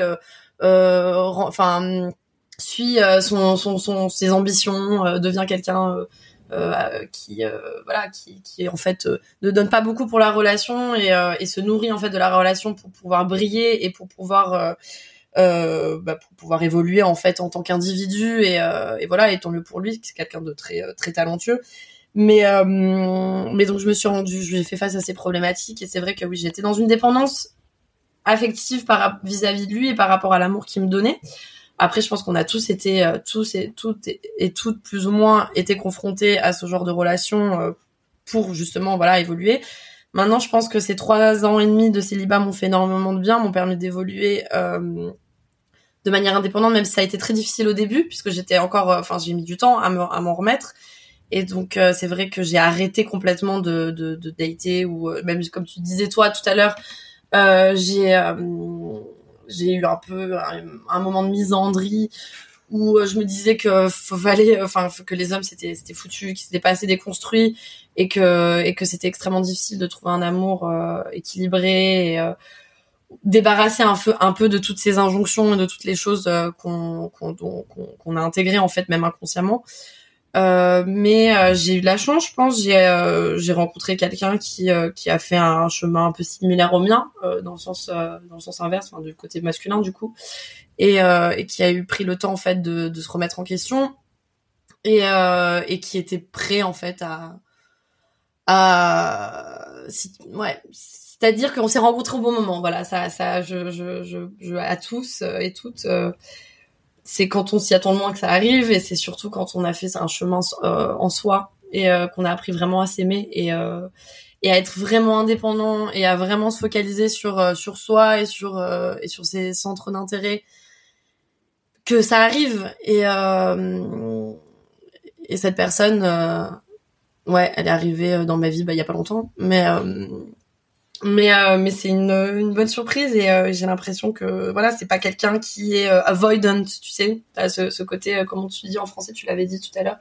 enfin suit son, son, son ses ambitions devient quelqu'un euh, qui euh, voilà qui qui en fait ne donne pas beaucoup pour la relation et et se nourrit en fait de la relation pour pouvoir briller et pour pouvoir bah, pour pouvoir évoluer en fait en tant qu'individu. Et, et voilà et tant mieux pour lui c'est quelqu'un de très très talentueux mais euh, mais donc je me suis rendue j'ai fait face à ces problématiques. Et c'est vrai que oui j'étais dans une dépendance affective par vis-à-vis de lui et par rapport à l'amour qu'il me donnait. Après je pense qu'on a tous été euh, tous et toutes et, toutes plus ou moins été confrontés à ce genre de relation euh, pour justement voilà évoluer. Maintenant je pense que ces trois ans et demi de célibat m'ont fait énormément de bien m'ont permis d'évoluer euh, de manière indépendante, même si ça a été très difficile au début, puisque j'étais encore, euh, enfin, j'ai mis du temps à m'en remettre. Et donc, euh, c'est vrai que j'ai arrêté complètement de, de, de dater, ou euh, même comme tu disais toi tout à l'heure, euh, j'ai euh, j'ai eu un peu un, moment de misandrie où euh, je me disais que fallait, enfin, que les hommes c'était c'était foutu, qu'ils s'étaient pas assez déconstruits et que et que c'était extrêmement difficile de trouver un amour équilibré et débarrasser un peu un peu de toutes ces injonctions et de toutes les choses qu'on qu'on qu'on qu'on a intégrées en fait même inconsciemment euh, mais euh, j'ai eu de la chance je pense. J'ai euh, rencontré quelqu'un qui euh, qui a fait un chemin un peu similaire au mien euh, dans le sens dans le sens inverse enfin, du côté masculin du coup. Et et qui a eu pris le temps en fait de de se remettre en question. Et et qui était prêt en fait à à si- ouais c'est-à-dire qu'on s'est rencontrés au bon moment. Voilà ça ça je je je, je à tous et toutes c'est quand on s'y attend le moins que ça arrive et c'est surtout quand on a fait un chemin euh, en soi et euh, qu'on a appris vraiment à s'aimer et euh, et à être vraiment indépendant et à vraiment se focaliser sur euh, sur soi et sur euh, et sur ses centres d'intérêt que ça arrive et euh, et cette personne ouais elle est arrivée dans ma vie bah il y a pas longtemps mais mais euh, mais c'est une une bonne surprise et euh, j'ai l'impression que voilà c'est pas quelqu'un qui est euh, avoidant tu sais. Ce ce côté euh, comment tu dis en français tu l'avais dit tout à l'heure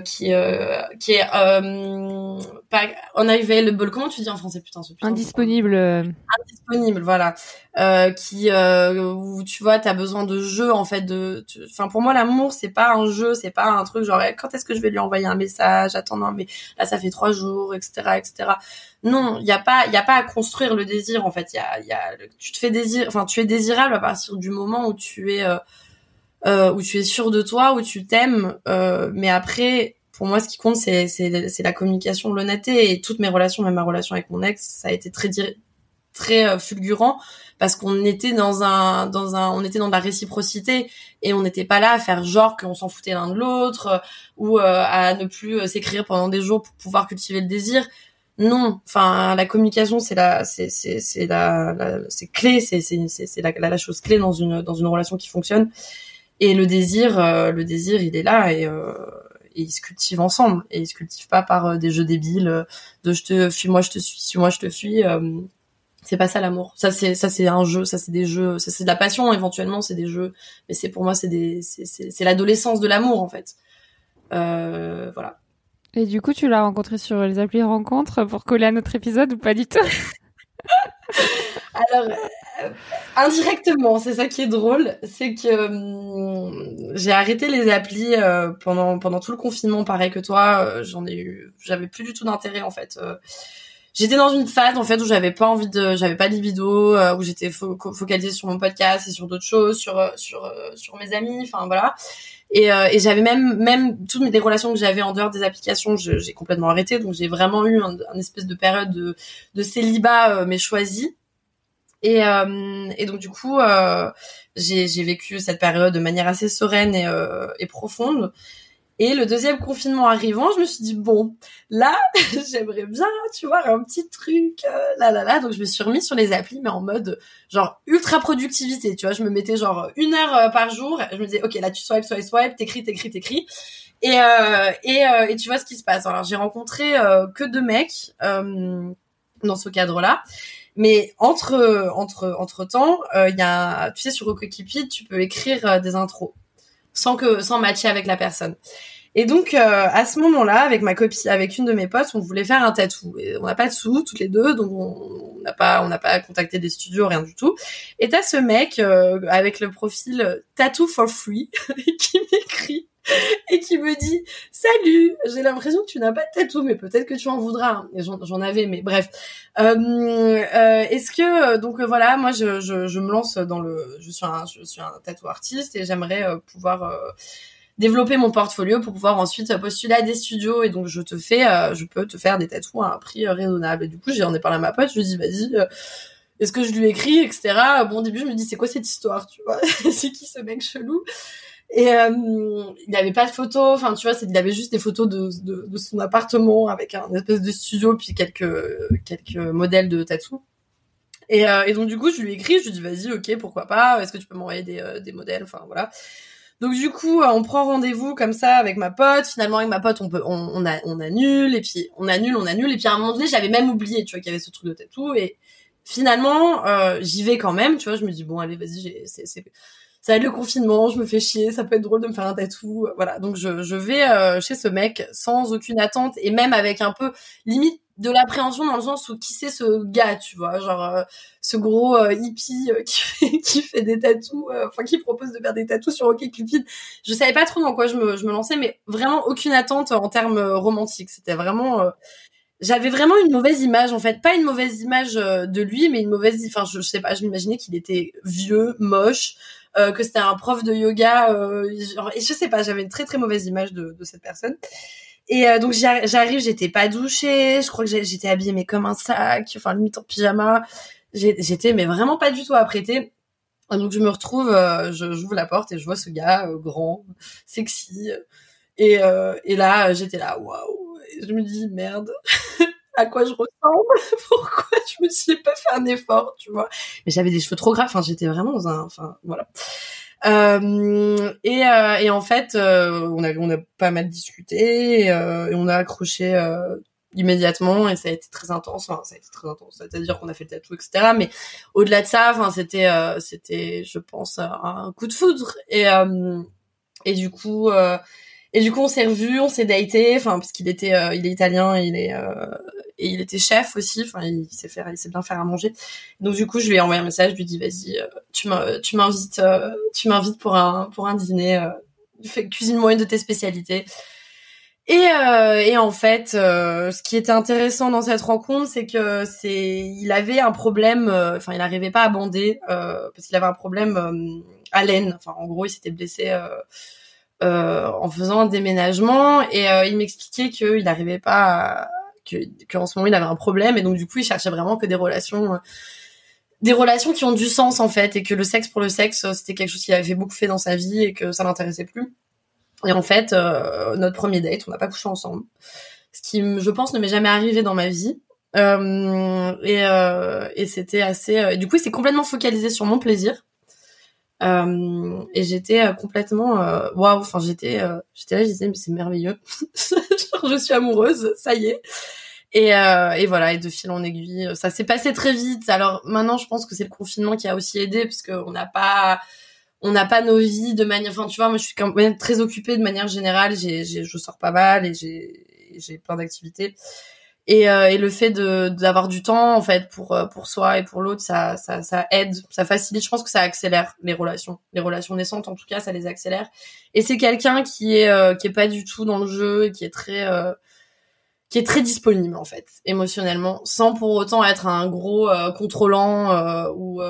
qui euh, qui est euh, pas unavailable comment tu dis en français putain ce putain Indisponible. euh, disponible voilà. Euh, qui euh, où tu vois t'as besoin de jeu en fait de tu- enfin pour moi l'amour c'est pas un jeu c'est pas un truc genre eh, quand est-ce que je vais lui envoyer un message? Attends non mais là ça fait trois jours etc etc non il y a pas il y a pas à construire le désir en fait. Il y a y a tu te fais désir enfin tu es désirable à partir du moment où tu es euh, où tu es sûr de toi où tu t'aimes euh, mais après pour moi, ce qui compte, c'est c'est c'est la communication, l'honnêteté. Et toutes mes relations, même ma relation avec mon ex, ça a été très très euh, fulgurant parce qu'on était dans un dans un on était dans de la réciprocité et on n'était pas là à faire genre qu'on s'en foutait l'un de l'autre euh, ou euh, à ne plus s'écrire pendant des jours pour pouvoir cultiver le désir. Non. Enfin la communication c'est la c'est c'est c'est la, c'est clé c'est c'est c'est c'est la la chose clé dans une dans une relation qui fonctionne et le désir euh, le désir il est là et euh, et ils se cultivent ensemble. Et ils se cultivent pas par euh, des jeux débiles euh, de je te fuis moi je te suis suis moi je te fuis euh, c'est pas ça l'amour. Ça c'est ça c'est un jeu ça c'est des jeux ça c'est de la passion éventuellement c'est des jeux mais c'est pour moi c'est des c'est l'adolescence de l'amour en fait. Euh, voilà. Et du coup, tu l'as rencontré sur les applis de rencontre pour coller à notre épisode ou pas du tout? Alors, indirectement, c'est ça qui est drôle, c'est que hum, j'ai arrêté les applis euh, pendant pendant tout le confinement, pareil que toi. euh, J'en ai eu, j'avais plus du tout d'intérêt en fait. euh. J'étais dans une phase en fait où j'avais pas envie de, j'avais pas de libido, euh, où j'étais fo- focalisée sur mon podcast et sur d'autres choses, sur euh, sur euh, sur mes amis, enfin voilà. Et, euh, et j'avais même même toutes mes les relations que j'avais en dehors des applications, j'ai complètement arrêté. Donc j'ai vraiment eu un, espèce de période de de célibat euh, mais choisi. Et, euh, et donc du coup, euh, j'ai vécu cette période de manière assez sereine et, euh, et profonde. Et le deuxième confinement arrivant, je me suis dit bon, là, j'aimerais bien, tu vois, un petit truc, euh, là là là. Donc je me suis remis sur les applis, mais en mode genre ultra productivité, tu vois. Je me mettais genre une heure euh, par jour. Je me disais ok, là tu swipes, swipe, swipe, t'écris, t'écris, t'écris. Et euh, et et tu vois ce qui se passe. Alors j'ai rencontré que deux mecs dans ce cadre-là. Mais entre entre entre temps, il y a, tu sais, sur OkCupid, tu peux écrire euh, des intros sans que sans matcher avec la personne. Et donc euh, à ce moment-là, avec ma copine, avec une de mes potes, on voulait faire un tatou. Et on n'a pas de sous toutes les deux, donc on n'a pas on n'a pas contacté des studios, rien du tout. Et t'as ce mec euh, avec le profil euh, tattoo for free qui m'écrit et qui me dit salut j'ai l'impression que tu n'as pas de tatou mais peut-être que tu en voudras et j'en avais mais bref. Euh, euh, est-ce que euh, donc euh, voilà moi je, je, je me lance dans le je suis un je suis un tatou artiste et j'aimerais euh, pouvoir développer mon portfolio pour pouvoir ensuite postuler à des studios. Et donc je te fais je peux te faire des tatous à un prix raisonnable. Et du coup j'en ai parlé à ma pote je lui dis vas-y est-ce que je lui écris etc bon au début je me dis c'est quoi cette histoire? Tu vois c'est qui ce mec chelou? Et euh, il avait pas de photos, enfin tu vois, il avait juste des photos de, de, de son appartement avec un espèce de studio puis quelques quelques modèles de tatou. Et, euh, et donc du coup, je lui ai écrit, je lui dit vas-y, ok, pourquoi pas, est-ce que tu peux m'envoyer des, euh, des modèles, enfin voilà. Donc du coup, euh, on prend rendez-vous comme ça avec ma pote. Finalement, avec ma pote, on peut, on, on, a, on annule et puis on annule, on annule. Et puis à un moment donné, j'avais même oublié, tu vois, qu'il y avait ce truc de tatou. Et finalement, euh, j'y vais quand même, tu vois. Je me dis bon, allez, vas-y, c'est, ça va être le confinement, je me fais chier, ça peut être drôle de me faire un tatou, euh, voilà. Donc je, je vais euh, chez ce mec sans aucune attente et même avec un peu limite de l'appréhension dans le sens où qui c'est ce gars, tu vois, genre euh, ce gros euh, hippie euh, qui fait qui fait des tatous, enfin qui propose de faire des tatous sur OkCupid. Je savais pas trop dans quoi je me, je me lançais, mais vraiment aucune attente en termes romantiques. C'était vraiment j'avais vraiment une mauvaise image en fait pas une mauvaise image de lui mais une mauvaise enfin je, je sais pas je m'imaginais qu'il était vieux moche euh, que c'était un prof de yoga euh, je sais pas j'avais une très très mauvaise image de, de cette personne. Et euh, donc j'arrive j'étais pas douchée je crois que j'étais habillée mais comme un sac enfin limite en pyjama. J'étais mais vraiment pas du tout apprêtée. Donc je me retrouve euh, je j'ouvre la porte et je vois ce gars euh, grand sexy. Et, euh, et là j'étais là waouh. Je me dis merde à quoi je ressemble pourquoi je me suis pas fait un effort tu vois. Mais j'avais des cheveux trop gras enfin j'étais vraiment dans un enfin voilà. Euh, et, euh, et en fait euh, on a on a pas mal discuté et, euh, et on a accroché euh, immédiatement et ça a été très intense enfin ça a été très intense c'est-à-dire qu'on a fait le tatou etc mais au-delà de ça enfin c'était c'était je pense un coup de foudre et et du coup et du coup on s'est revus on s'est daté enfin parce qu'il était euh, il est italien et il est euh, et il était chef aussi enfin il sait faire il sait bien faire à manger donc du coup je lui ai envoyé un message je lui ai dit vas-y euh, tu m'in- tu m'invites euh, tu m'invites pour un pour un dîner euh, cuisine-moi une de tes spécialités et, euh, et en fait, euh, ce qui était intéressant dans cette rencontre, c'est que c'est, il avait un problème, enfin, il n'arrivait pas à bander parce qu'il avait un problème à l'aine. Enfin, en gros, il s'était blessé en faisant un déménagement et euh, il m'expliquait qu'il n'arrivait pas, à, que, qu'en ce moment il avait un problème et donc du coup, il cherchait vraiment que des relations. euh, des relations qui ont du sens en fait et que le sexe pour le sexe euh, c'était quelque chose qu'il avait beaucoup fait dans sa vie et que ça l'intéressait plus et en fait, euh, notre premier date, on n'a pas couché ensemble. Ce qui, je pense, ne m'est jamais arrivé dans ma vie. Euh, et euh, et c'était assez... euh, du coup, il s'est complètement focalisé sur mon plaisir. Euh, et j'étais euh, complètement... euh, Waouh Enfin, j'étais euh, j'étais là, je disais, mais c'est merveilleux. Genre, je suis amoureuse, ça y est. Et, euh, et voilà, et de fil en aiguille, ça s'est passé très vite. Alors maintenant, je pense que c'est le confinement qui a aussi aidé, parce qu'on n'a pas on n'a pas nos vies de manière enfin tu vois moi je suis quand même très occupée de manière générale j'ai je sors pas mal et j'ai j'ai plein d'activités et euh, et le fait d'avoir du temps en fait pour euh, pour soi et pour l'autre ça ça ça aide ça facilite. Je pense que ça accélère les relations les relations naissantes en tout cas ça les accélère. Et c'est quelqu'un qui est euh, qui est pas du tout dans le jeu et qui est très euh, qui est très disponible en fait émotionnellement sans pour autant être un gros euh, contrôlant euh, ou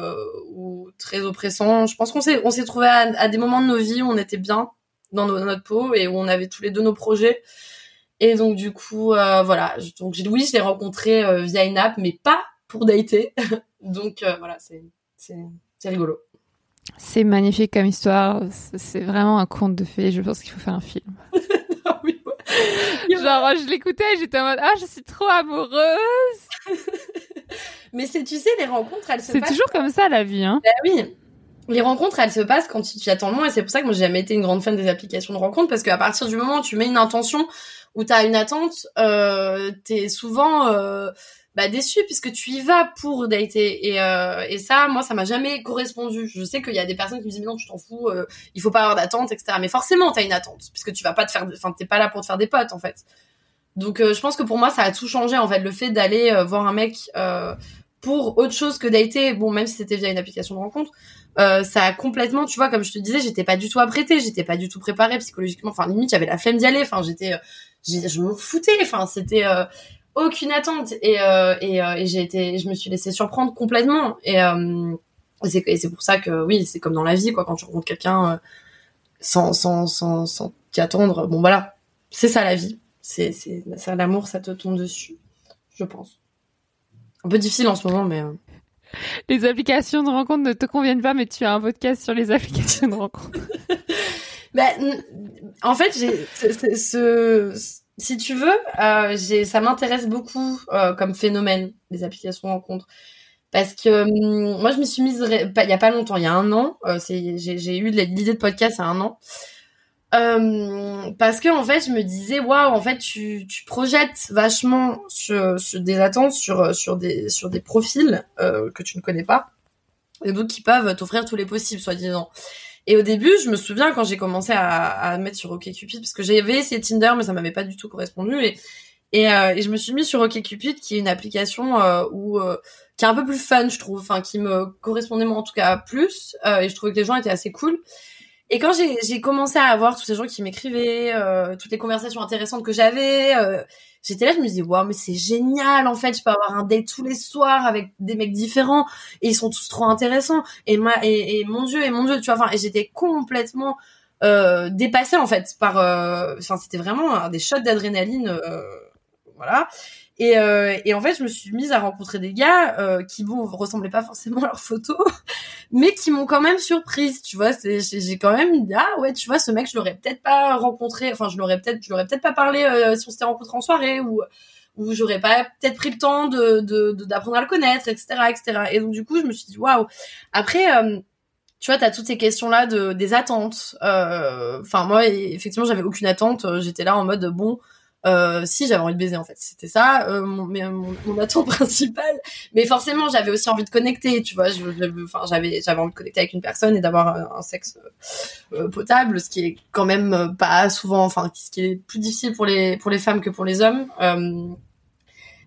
ou très oppressant. Je pense qu'on s'est on s'est trouvé à, des moments de nos vies où on était bien dans notre peau et où on avait tous les deux nos projets et donc du coup euh, voilà donc oui je l'ai rencontré euh, via une app mais pas pour dater donc euh, voilà c'est c'est c'est rigolo C'est magnifique comme histoire. C'est c'est vraiment un conte de fées. Je pense qu'il faut faire un film. Oui, ouais. Genre, je l'écoutais, j'étais en mode, ah, je suis trop amoureuse. mais c'est tu sais les rencontres elles se C'est passent toujours comme ça, la vie, hein. Bah oui. Les rencontres, elles se passent quand tu t'y attends moins et c'est pour ça que moi j'ai jamais été une grande fan des applications de rencontres parce qu'à partir du moment où tu mets une intention où t'as une attente, euh, t'es souvent euh, bah, déçu puisque tu y vas pour dater et, euh, et ça, moi ça m'a jamais correspondu. Je sais qu'il y a des personnes qui me disent mais non tu t'en fous, euh, il faut pas avoir d'attente etc. Mais forcément t'as une attente puisque tu vas pas te faire, enfin t'es pas là pour te faire des potes en fait. Donc euh, je pense que pour moi ça a tout changé en fait le fait d'aller euh, voir un mec euh, pour autre chose que dater, bon même si c'était via une application de rencontre, euh, ça a complètement, tu vois, comme je te disais, j'étais pas du tout apprêtée, j'étais pas du tout préparée psychologiquement, enfin limite j'avais la flemme d'y aller, enfin j'étais, euh, je m'en foutais, enfin c'était euh, aucune attente. Et euh, et, euh, et j'ai été, je me suis laissée surprendre complètement. Et euh, et c'est pour ça que oui, c'est comme dans la vie quoi, quand tu rencontres quelqu'un sans sans sans sans t'y attendre, bon voilà, c'est ça la vie, c'est c'est ça l'amour, ça te tombe dessus, je pense. Un peu difficile en ce moment, mais. Les applications de rencontre ne te conviennent pas, mais tu as un podcast sur les applications de rencontre. Bah, en fait, si tu veux, euh, ça m'intéresse beaucoup euh, comme phénomène des applications de rencontre parce que hum, moi je me suis mise il y a pas longtemps, il y a un an, euh, j'ai eu l'idée de podcast il y a un an. Euh, parce que en fait je me disais waouh en fait tu, tu projettes vachement sur, sur des attentes sur sur des sur des profils euh, que tu ne connais pas et donc qui peuvent t'offrir tous les possibles soi-disant. Et au début je me souviens quand j'ai commencé à, à mettre sur OkCupid parce que j'avais essayé Tinder mais ça m'avait pas du tout correspondu et et, euh, et je me suis mis sur OkCupid qui est une application euh, où euh, qui est un peu plus fun je trouve enfin qui me correspondait moi en tout cas plus et je trouvais que les gens étaient assez cool et quand j'ai commencé à avoir tous ces gens qui m'écrivaient, euh, toutes les conversations intéressantes que j'avais, euh, j'étais là, je me disais waouh mais c'est génial en fait, je peux avoir un date tous les soirs avec des mecs différents. Et ils sont tous trop intéressants. Et ma et, mon dieu et mon dieu tu vois enfin et j'étais complètement euh, dépassée en fait par euh, enfin c'était vraiment des shots d'adrénaline euh, voilà et, euh, et en fait je me suis mise à rencontrer des gars euh, qui bon ressemblaient pas forcément à leurs photos mais qui m'ont quand même surprise, tu vois. J'ai quand même dit, ah ouais, tu vois, ce mec, je l'aurais peut-être pas rencontré, enfin, je l'aurais peut-être, je l'aurais peut-être pas parlé euh, si on s'était rencontré en soirée ou ou j'aurais pas peut-être pris le temps de, de, de- d'apprendre à le connaître, etc., etc. Et donc du coup, je me suis dit, waouh. Après, euh, tu vois, t'as toutes ces questions-là de des attentes. Euh, Enfin, moi, effectivement, j'avais aucune attente. J'étais là en mode bon. Euh, si j'avais envie de baiser en fait. C'était ça euh, mon, mais, mon, mon attente principale mais forcément j'avais aussi envie de connecter tu vois. Enfin j'avais j'avais envie de connecter avec une personne et d'avoir un, sexe euh, euh, potable ce qui est quand même euh, pas souvent enfin ce qui est plus difficile pour les pour les femmes que pour les hommes. Euh,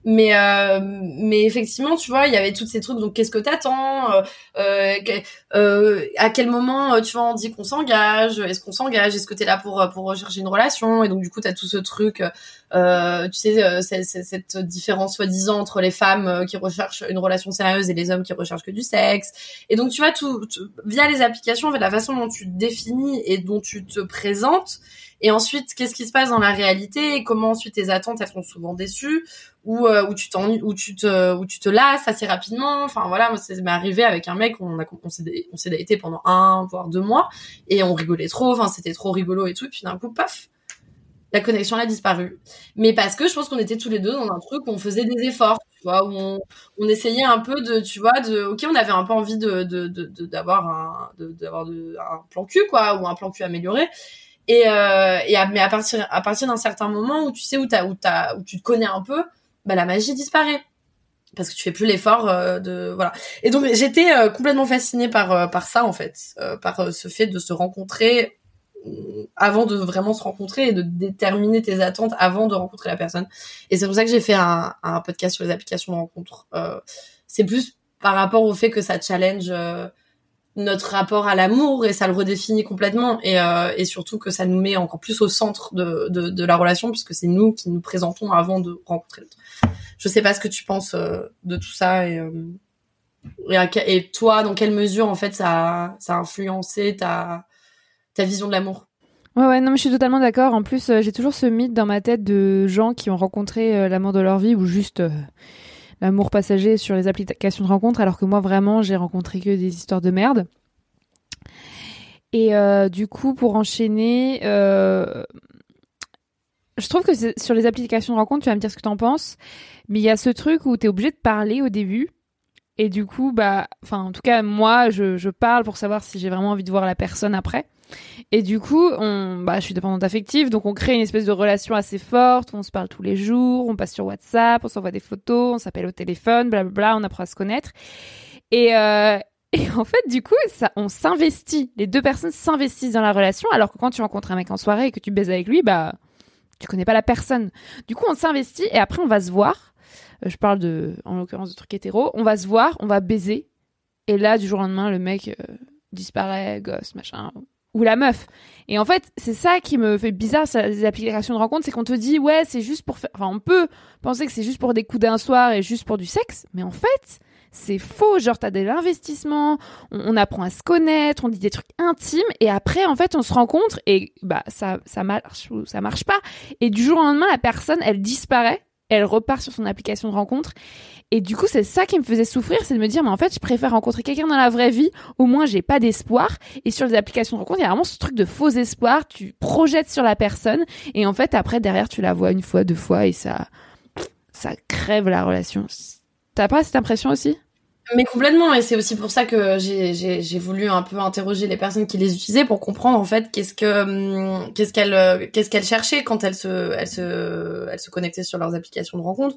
mais euh, mais effectivement tu vois il y avait tous ces trucs. Donc qu'est-ce que t'attends euh, euh, euh, à quel moment euh, tu vois on dit qu'on s'engage est-ce qu'on s'engage est-ce que t'es là pour euh, pour rechercher une relation? Et donc du coup t'as tout ce truc euh, tu sais c'est- cette différence soi-disant entre les femmes qui recherchent une relation sérieuse et les hommes qui recherchent que du sexe. Et donc tu vois tout, via les applications en la façon dont tu te définis et dont tu te présentes. Et ensuite qu'est-ce qui se passe dans la réalité? Et comment ensuite tes attentes elles sont souvent déçues? Ou euh, où tu t'ennuies où tu te où tu te lasses assez rapidement. Enfin voilà moi c'est m'est arrivé avec un mec on a on s'est on s'est daté pendant un voire deux mois et on rigolait trop enfin c'était trop rigolo et tout et puis d'un coup paf la connexion a disparu. Mais parce que je pense qu'on était tous les deux dans un truc où on faisait des efforts tu vois où on, on essayait un peu de tu vois de ok on avait un peu envie de de de- d'avoir un de- d'avoir un plan cul quoi ou un plan cul amélioré. Et euh, et à, mais à partir à partir d'un certain moment où tu sais où t'as où t'as où tu te connais un peu bah la magie disparaît. Parce que tu fais plus l'effort euh, de voilà. Et donc j'étais euh, complètement fascinée par euh, par ça en fait. Euh, par euh, ce fait de se rencontrer euh, avant de vraiment se rencontrer et de déterminer tes attentes avant de rencontrer la personne. Et c'est pour ça que j'ai fait un, un podcast sur les applications de rencontre. C'est plus par rapport au fait que ça challenge notre rapport à l'amour et ça le redéfinit complètement et, euh, surtout que ça nous met encore plus au centre de, la relation puisque c'est nous qui nous présentons avant de rencontrer l'autre. Je sais pas ce que tu penses euh, de tout ça et, euh, et, toi dans quelle mesure en fait ça a, influencé ta ta vision de l'amour? Ouais, ouais, non, mais je suis totalement d'accord. En plus, j'ai toujours ce mythe dans ma tête de gens qui ont rencontré l'amour de leur vie ou juste l'amour passager sur les applications de rencontre, alors que moi, vraiment, j'ai rencontré que des histoires de merde. Et euh, du coup, pour enchaîner, euh, je trouve que sur les applications de rencontre, tu vas me dire ce que t'en penses, mais il y a ce truc où t'es obligé de parler au début. Et du coup, bah, enfin, en tout cas, moi, je, je parle pour savoir si j'ai vraiment envie de voir la personne après. Et du coup, on, bah, je suis dépendante affective, donc on crée une espèce de relation assez forte. On se parle tous les jours, on passe sur WhatsApp, on s'envoie des photos, on s'appelle au téléphone, blablabla, on apprend à se connaître. Et, euh, et en fait, du coup, ça, on s'investit. Les deux personnes s'investissent dans la relation, alors que quand tu rencontres un mec en soirée et que tu baises avec lui, bah, tu connais pas la personne. Du coup, on s'investit et après, on va se voir. Euh, Je parle de, en l'occurrence, de trucs hétéros. On va se voir, on va baiser. Et là, du jour au lendemain, le mec euh, disparaît, gosse, machin. Ou la meuf. Et en fait, c'est ça qui me fait bizarre les applications de rencontre, c'est qu'on te dit, ouais, c'est juste pour faire. Enfin, on peut penser que c'est juste pour des coups d'un soir et juste pour du sexe, mais en fait, c'est faux. Genre, t'as de l'investissement, on, on apprend à se connaître, on dit des trucs intimes, et après, en fait, on se rencontre et bah, ça, ça marche ou ça marche pas. Et du jour au lendemain, la personne, elle disparaît, elle repart sur son application de rencontre. Et du coup, c'est ça qui me faisait souffrir, c'est de me dire, mais en fait, je préfère rencontrer quelqu'un dans la vraie vie, au moins j'ai pas d'espoir. Et sur les applications de rencontre, il y a vraiment ce truc de faux espoir, tu projettes sur la personne, et en fait, après, derrière, tu la vois une fois, deux fois, et ça, ça crève la relation. T'as pas cette impression aussi? Mais complètement, et c'est aussi pour ça que j'ai, voulu un peu interroger les personnes qui les utilisaient pour comprendre en fait qu'est-ce que hum, qu'est-ce qu'elles euh, qu'est-ce qu'elles cherchaient quand elles se elles se elles se connectaient sur leurs applications de rencontres.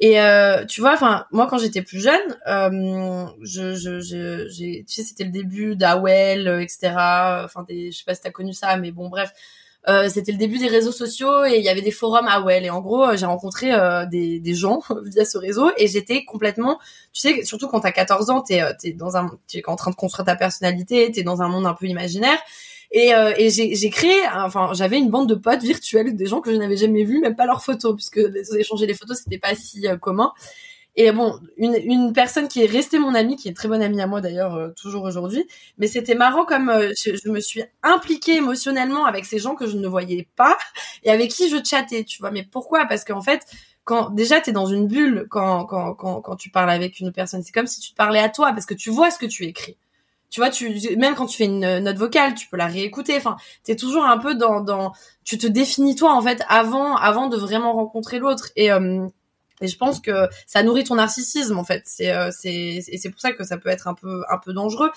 Et euh, tu vois, enfin moi quand j'étais plus jeune, euh, je, je, tu sais c'était le début d'AOL, euh, etc. Enfin je sais pas si t'as connu ça, mais bon bref. Euh, c'était le début des réseaux sociaux et il y avait des forums AOL et en gros euh, j'ai rencontré euh, des, des gens via ce réseau et j'étais complètement tu sais surtout quand t'as 14 ans t'es euh, t'es dans un t'es en train de construire ta personnalité t'es dans un monde un peu imaginaire. Et, euh, et j'ai créé enfin j'avais une bande de potes virtuels des gens que je n'avais jamais vus même pas leurs photos puisque échanger les photos c'était pas si euh, commun et bon, une, une personne qui est restée mon amie, qui est très bonne amie à moi d'ailleurs, euh, toujours aujourd'hui, mais c'était marrant comme euh, je, je me suis impliquée émotionnellement avec ces gens que je ne voyais pas et avec qui je chattais, tu vois. Mais pourquoi? Parce qu'en fait, quand déjà t'es dans une bulle quand, quand, quand, quand tu parles avec une personne, c'est comme si tu te parlais à toi parce que tu vois ce que tu écris. Tu vois, tu même quand tu fais une note vocale, tu peux la réécouter. Enfin, t'es toujours un peu dans, dans, tu te définis toi en fait avant, avant de vraiment rencontrer l'autre. Et euh, et je pense que ça nourrit ton narcissisme en fait. C'est euh, c'est c'est pour ça que ça peut être un peu un peu dangereux.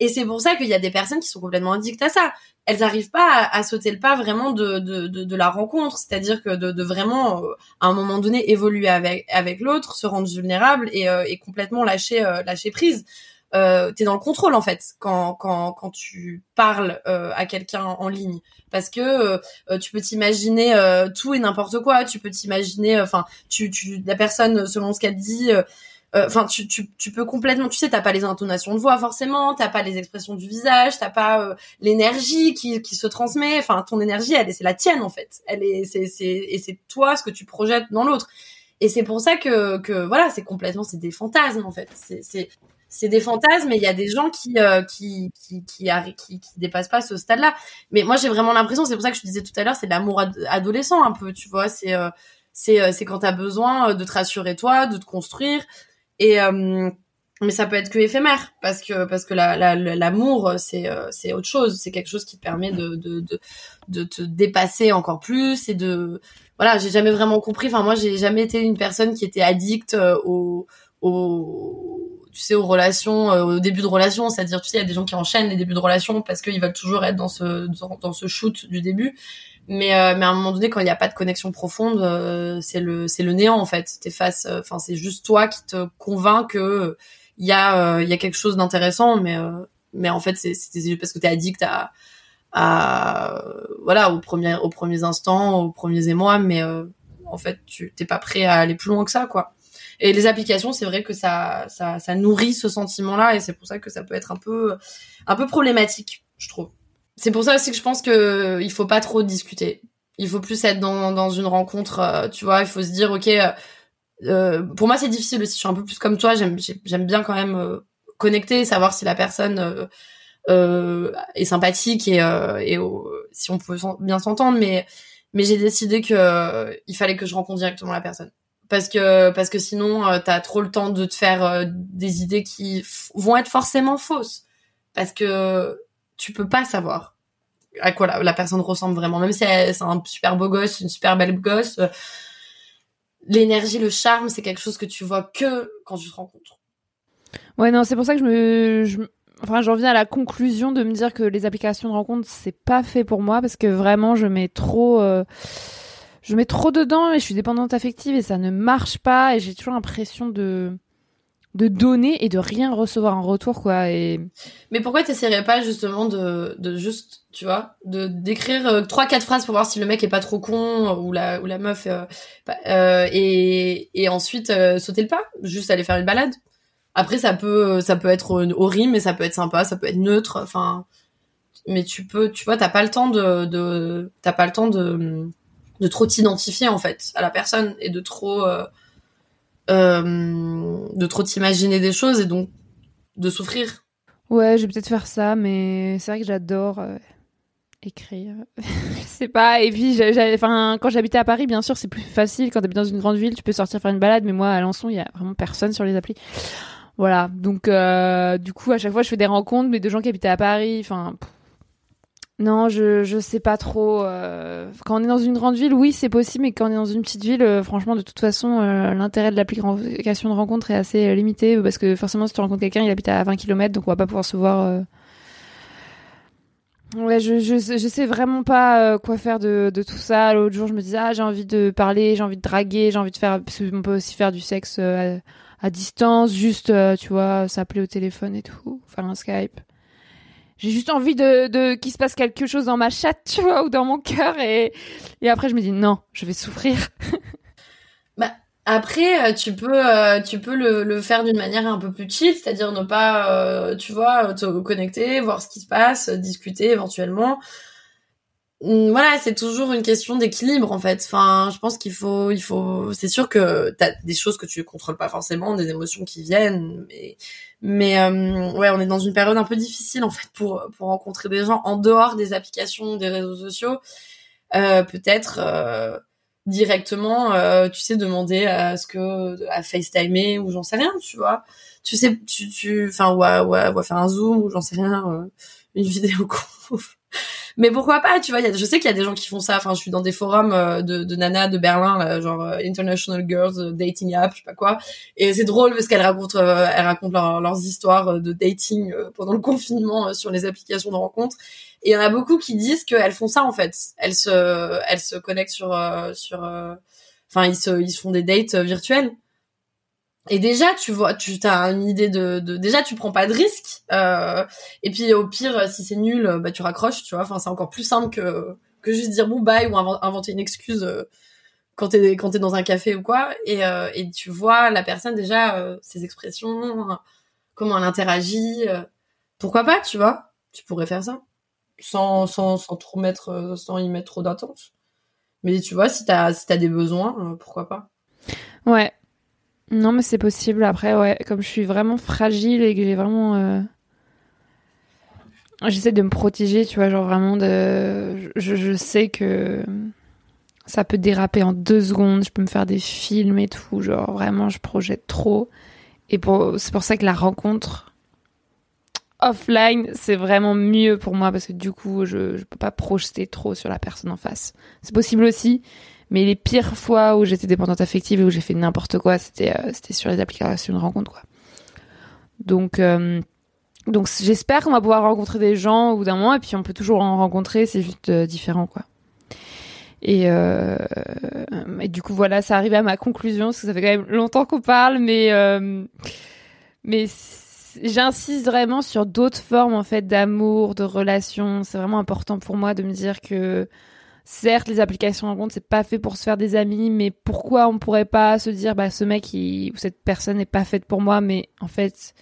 Et c'est pour ça qu'il y a des personnes qui sont complètement addictes à ça. Elles n'arrivent pas à, à sauter le pas vraiment de de, de, de la rencontre, c'est-à-dire que de, de vraiment euh, à un moment donné évoluer avec avec l'autre, se rendre vulnérable et, euh, et complètement lâcher euh, lâcher prise. Euh, t'es dans le contrôle en fait quand quand quand tu parles euh, à quelqu'un en ligne. Parce que euh, tu peux t'imaginer euh, tout et n'importe quoi. Tu peux t'imaginer enfin tu tu la personne selon ce qu'elle dit euh, enfin tu, tu tu peux complètement tu sais t'as pas les intonations de voix forcément t'as pas les expressions du visage t'as pas euh, l'énergie qui qui se transmet. Enfin ton énergie elle est c'est la tienne en fait. Elle est c'est c'est et c'est toi ce que tu projettes dans l'autre. Et c'est pour ça que que voilà c'est complètement c'est des fantasmes en fait. C'est c'est des fantasmes et il y a des gens qui euh, qui qui qui, qui dépassent pas ce stade-là. Mais moi j'ai vraiment l'impression, c'est pour ça que je disais tout à l'heure, c'est de l'amour ad- adolescent un peu, tu vois, c'est euh, c'est euh, c'est quand t'as besoin euh, de te rassurer toi, de te construire et euh, mais ça peut être que éphémère parce que parce que la la- la- l'amour c'est euh, c'est autre chose, c'est quelque chose qui te permet de de de de te dépasser encore plus et de voilà, j'ai jamais vraiment compris. Enfin moi j'ai jamais été une personne qui était addicte au au tu sais aux relations euh, au début de relation c'est-à-dire tu sais il y a des gens qui enchaînent les débuts de relation parce qu'ils veulent toujours être dans ce dans, ce shoot du début. Mais euh, mais à un moment donné quand il n'y a pas de connexion profonde euh, c'est le c'est le néant en fait. T'es face euh, enfin c'est juste toi qui te convainc que il y a euh, il y a quelque chose d'intéressant. Mais euh, mais en fait c'est c'est parce que t'es addict à à voilà aux premiers aux premiers instants aux premiers émois. Mais en fait tu t'es pas prêt à aller plus loin que ça quoi et les applications, c'est vrai que ça, ça, ça nourrit ce sentiment-là, et c'est pour ça que ça peut être un peu, un peu problématique, je trouve. C'est pour ça aussi que je pense que il faut pas trop discuter. Il faut plus être dans, dans une rencontre, euh, tu vois. Il faut se dire, ok. euh, euh, pour moi, c'est difficile aussi. Je suis un peu plus comme toi. J'aime, j'ai- j'aime bien quand même euh, connecter, savoir si la personne euh, euh, est sympathique et, euh, et si on peut bien s'entendre. Mais, mais j'ai décidé que euh, il fallait que je rencontre directement la personne parce que parce que sinon euh, t'as trop le temps de te faire euh, des idées qui vont être forcément fausses parce que tu peux pas savoir à quoi la, personne ressemble vraiment même si c'est un super beau gosse une super belle gosse euh, l'énergie le charme c'est quelque chose que tu vois que quand tu te rencontres Ouais, non, c'est pour ça que je me. Enfin, j'en viens à la conclusion de me dire que les applications de rencontre, c'est pas fait pour moi parce que vraiment, je mets trop. Je mets trop dedans et je suis dépendante affective et ça ne marche pas et j'ai toujours l'impression de de donner et de rien recevoir en retour quoi et mais pourquoi t'essaierais pas justement de de juste tu vois de d'écrire euh, trois quatre phrases pour voir si le mec est pas trop con ou la ou la meuf euh, bah, euh, et et ensuite sauter le pas juste aller faire une balade? Après ça peut ça peut être horrible mais ça peut être sympa ça peut être neutre enfin mais tu peux tu vois t'as pas le temps de de t'as pas le temps de de trop t'identifier en fait à la personne et de trop euh, euh, de trop t'imaginer des choses et donc de souffrir. Ouais je vais peut-être faire ça mais c'est vrai que j'adore euh, écrire. Je sais pas et puis enfin quand j'habitais à Paris bien sûr c'est plus facile. Quand t'habites dans une grande ville tu peux sortir faire une balade mais moi à Alençon il y a vraiment personne sur les applis. Voilà donc du coup à chaque fois je fais des rencontres mais de gens qui habitaient à Paris enfin Non, je je sais pas trop. euh, Quand on est dans une grande ville, oui, c'est possible, mais quand on est dans une petite ville, euh, franchement, de toute façon, euh, l'intérêt de l'application de rencontre est assez limité parce que forcément, si tu rencontres quelqu'un, il habite à 20 km, donc on va pas pouvoir se voir. Ouais, je, je sais- vraiment pas quoi faire de, de tout ça. L'autre jour, je me disais ah j'ai envie de parler, j'ai envie de draguer, j'ai envie de faire. Parce qu'on peut aussi faire du sexe à, à distance, juste tu vois, s'appeler au téléphone et tout, faire un Skype. J'ai juste envie de, de qu'il se passe quelque chose dans ma chatte, tu vois, ou dans mon cœur, et et après je me dis non, je vais souffrir. Après, euh, tu peux, euh, tu peux le, faire d'une manière un peu plus chill, c'est-à-dire ne pas, euh, tu vois, te connecter, voir ce qui se passe, discuter éventuellement. Hum, Voilà, c'est toujours une question d'équilibre en fait. Enfin, je pense qu'il faut, il faut. C'est sûr que t'as des choses que tu contrôles pas forcément, des émotions qui viennent, mais, mais euh, ouais, on est dans une période un peu difficile en fait pour pour rencontrer des gens en dehors des applications, des réseaux sociaux. Euh, Peut-être. euh, directement, euh, tu sais, demander à ce que à FaceTimer ou j'en sais rien, tu vois. Tu sais, tu, tu, enfin, ou à, ou à- ou à faire un zoom ou j'en sais rien, euh, une vidéo Mais pourquoi pas, tu vois, y a- je sais qu'il y a des gens qui font ça. Enfin, je suis dans des forums euh, de, de nanas de Berlin, là, genre euh, International Girls euh, Dating App, je sais pas quoi. Et c'est drôle parce qu'elles racontent, euh, elles racontent leur- leurs histoires de dating pendant le confinement sur les applications de rencontres. Et il y en a beaucoup qui disent qu'elles font ça en fait. Elles se, elles se connectent sur, sur, enfin ils se, ils se font des dates virtuelles. Et déjà, tu vois, tu as une idée de, de, déjà tu prends pas de risque. Euh, et puis au pire, si c'est nul, euh, bah tu raccroches, tu vois. Enfin, c'est encore plus simple que que juste dire bon bye ou inven- inventer une excuse euh, quand t'es quand t'es dans un café ou quoi. Et euh, et tu vois la personne déjà euh, ses expressions, comment elle interagit. euh. pourquoi pas, tu vois Tu pourrais faire ça sans sans sans trop mettre sans y mettre trop d'attente. Mais tu vois, si t'as si t'as des besoins, pourquoi pas Ouais. Non, mais c'est possible. Après, ouais, comme je suis vraiment fragile et que j'ai vraiment. euh, J'essaie de me protéger, tu vois, genre vraiment de. Je, je sais que ça peut déraper en deux secondes. Je peux me faire des films et tout. Genre, vraiment, je projette trop. Et pour... c'est pour ça que la rencontre offline, c'est vraiment mieux pour moi parce que du coup, je, je peux pas projeter trop sur la personne en face. C'est possible aussi, mais les pires fois où j'étais dépendante affective et où j'ai fait n'importe quoi, c'était euh, c'était sur les applications de rencontre, quoi. Donc, euh, donc j'espère qu'on va pouvoir rencontrer des gens au bout d'un moment, et puis on peut toujours en rencontrer, c'est juste euh, différent, quoi. Et, du coup, voilà, ça arrive à ma conclusion, parce que ça fait quand même longtemps qu'on parle, mais, mais j'insiste vraiment sur d'autres formes, en fait, d'amour, de relations. C'est vraiment important pour moi de me dire que, certes, les applications de rencontre, c'est pas fait pour se faire des amis, mais pourquoi on pourrait pas se dire, bah, ce mec ou cette personne n'est pas faite pour moi, mais en fait,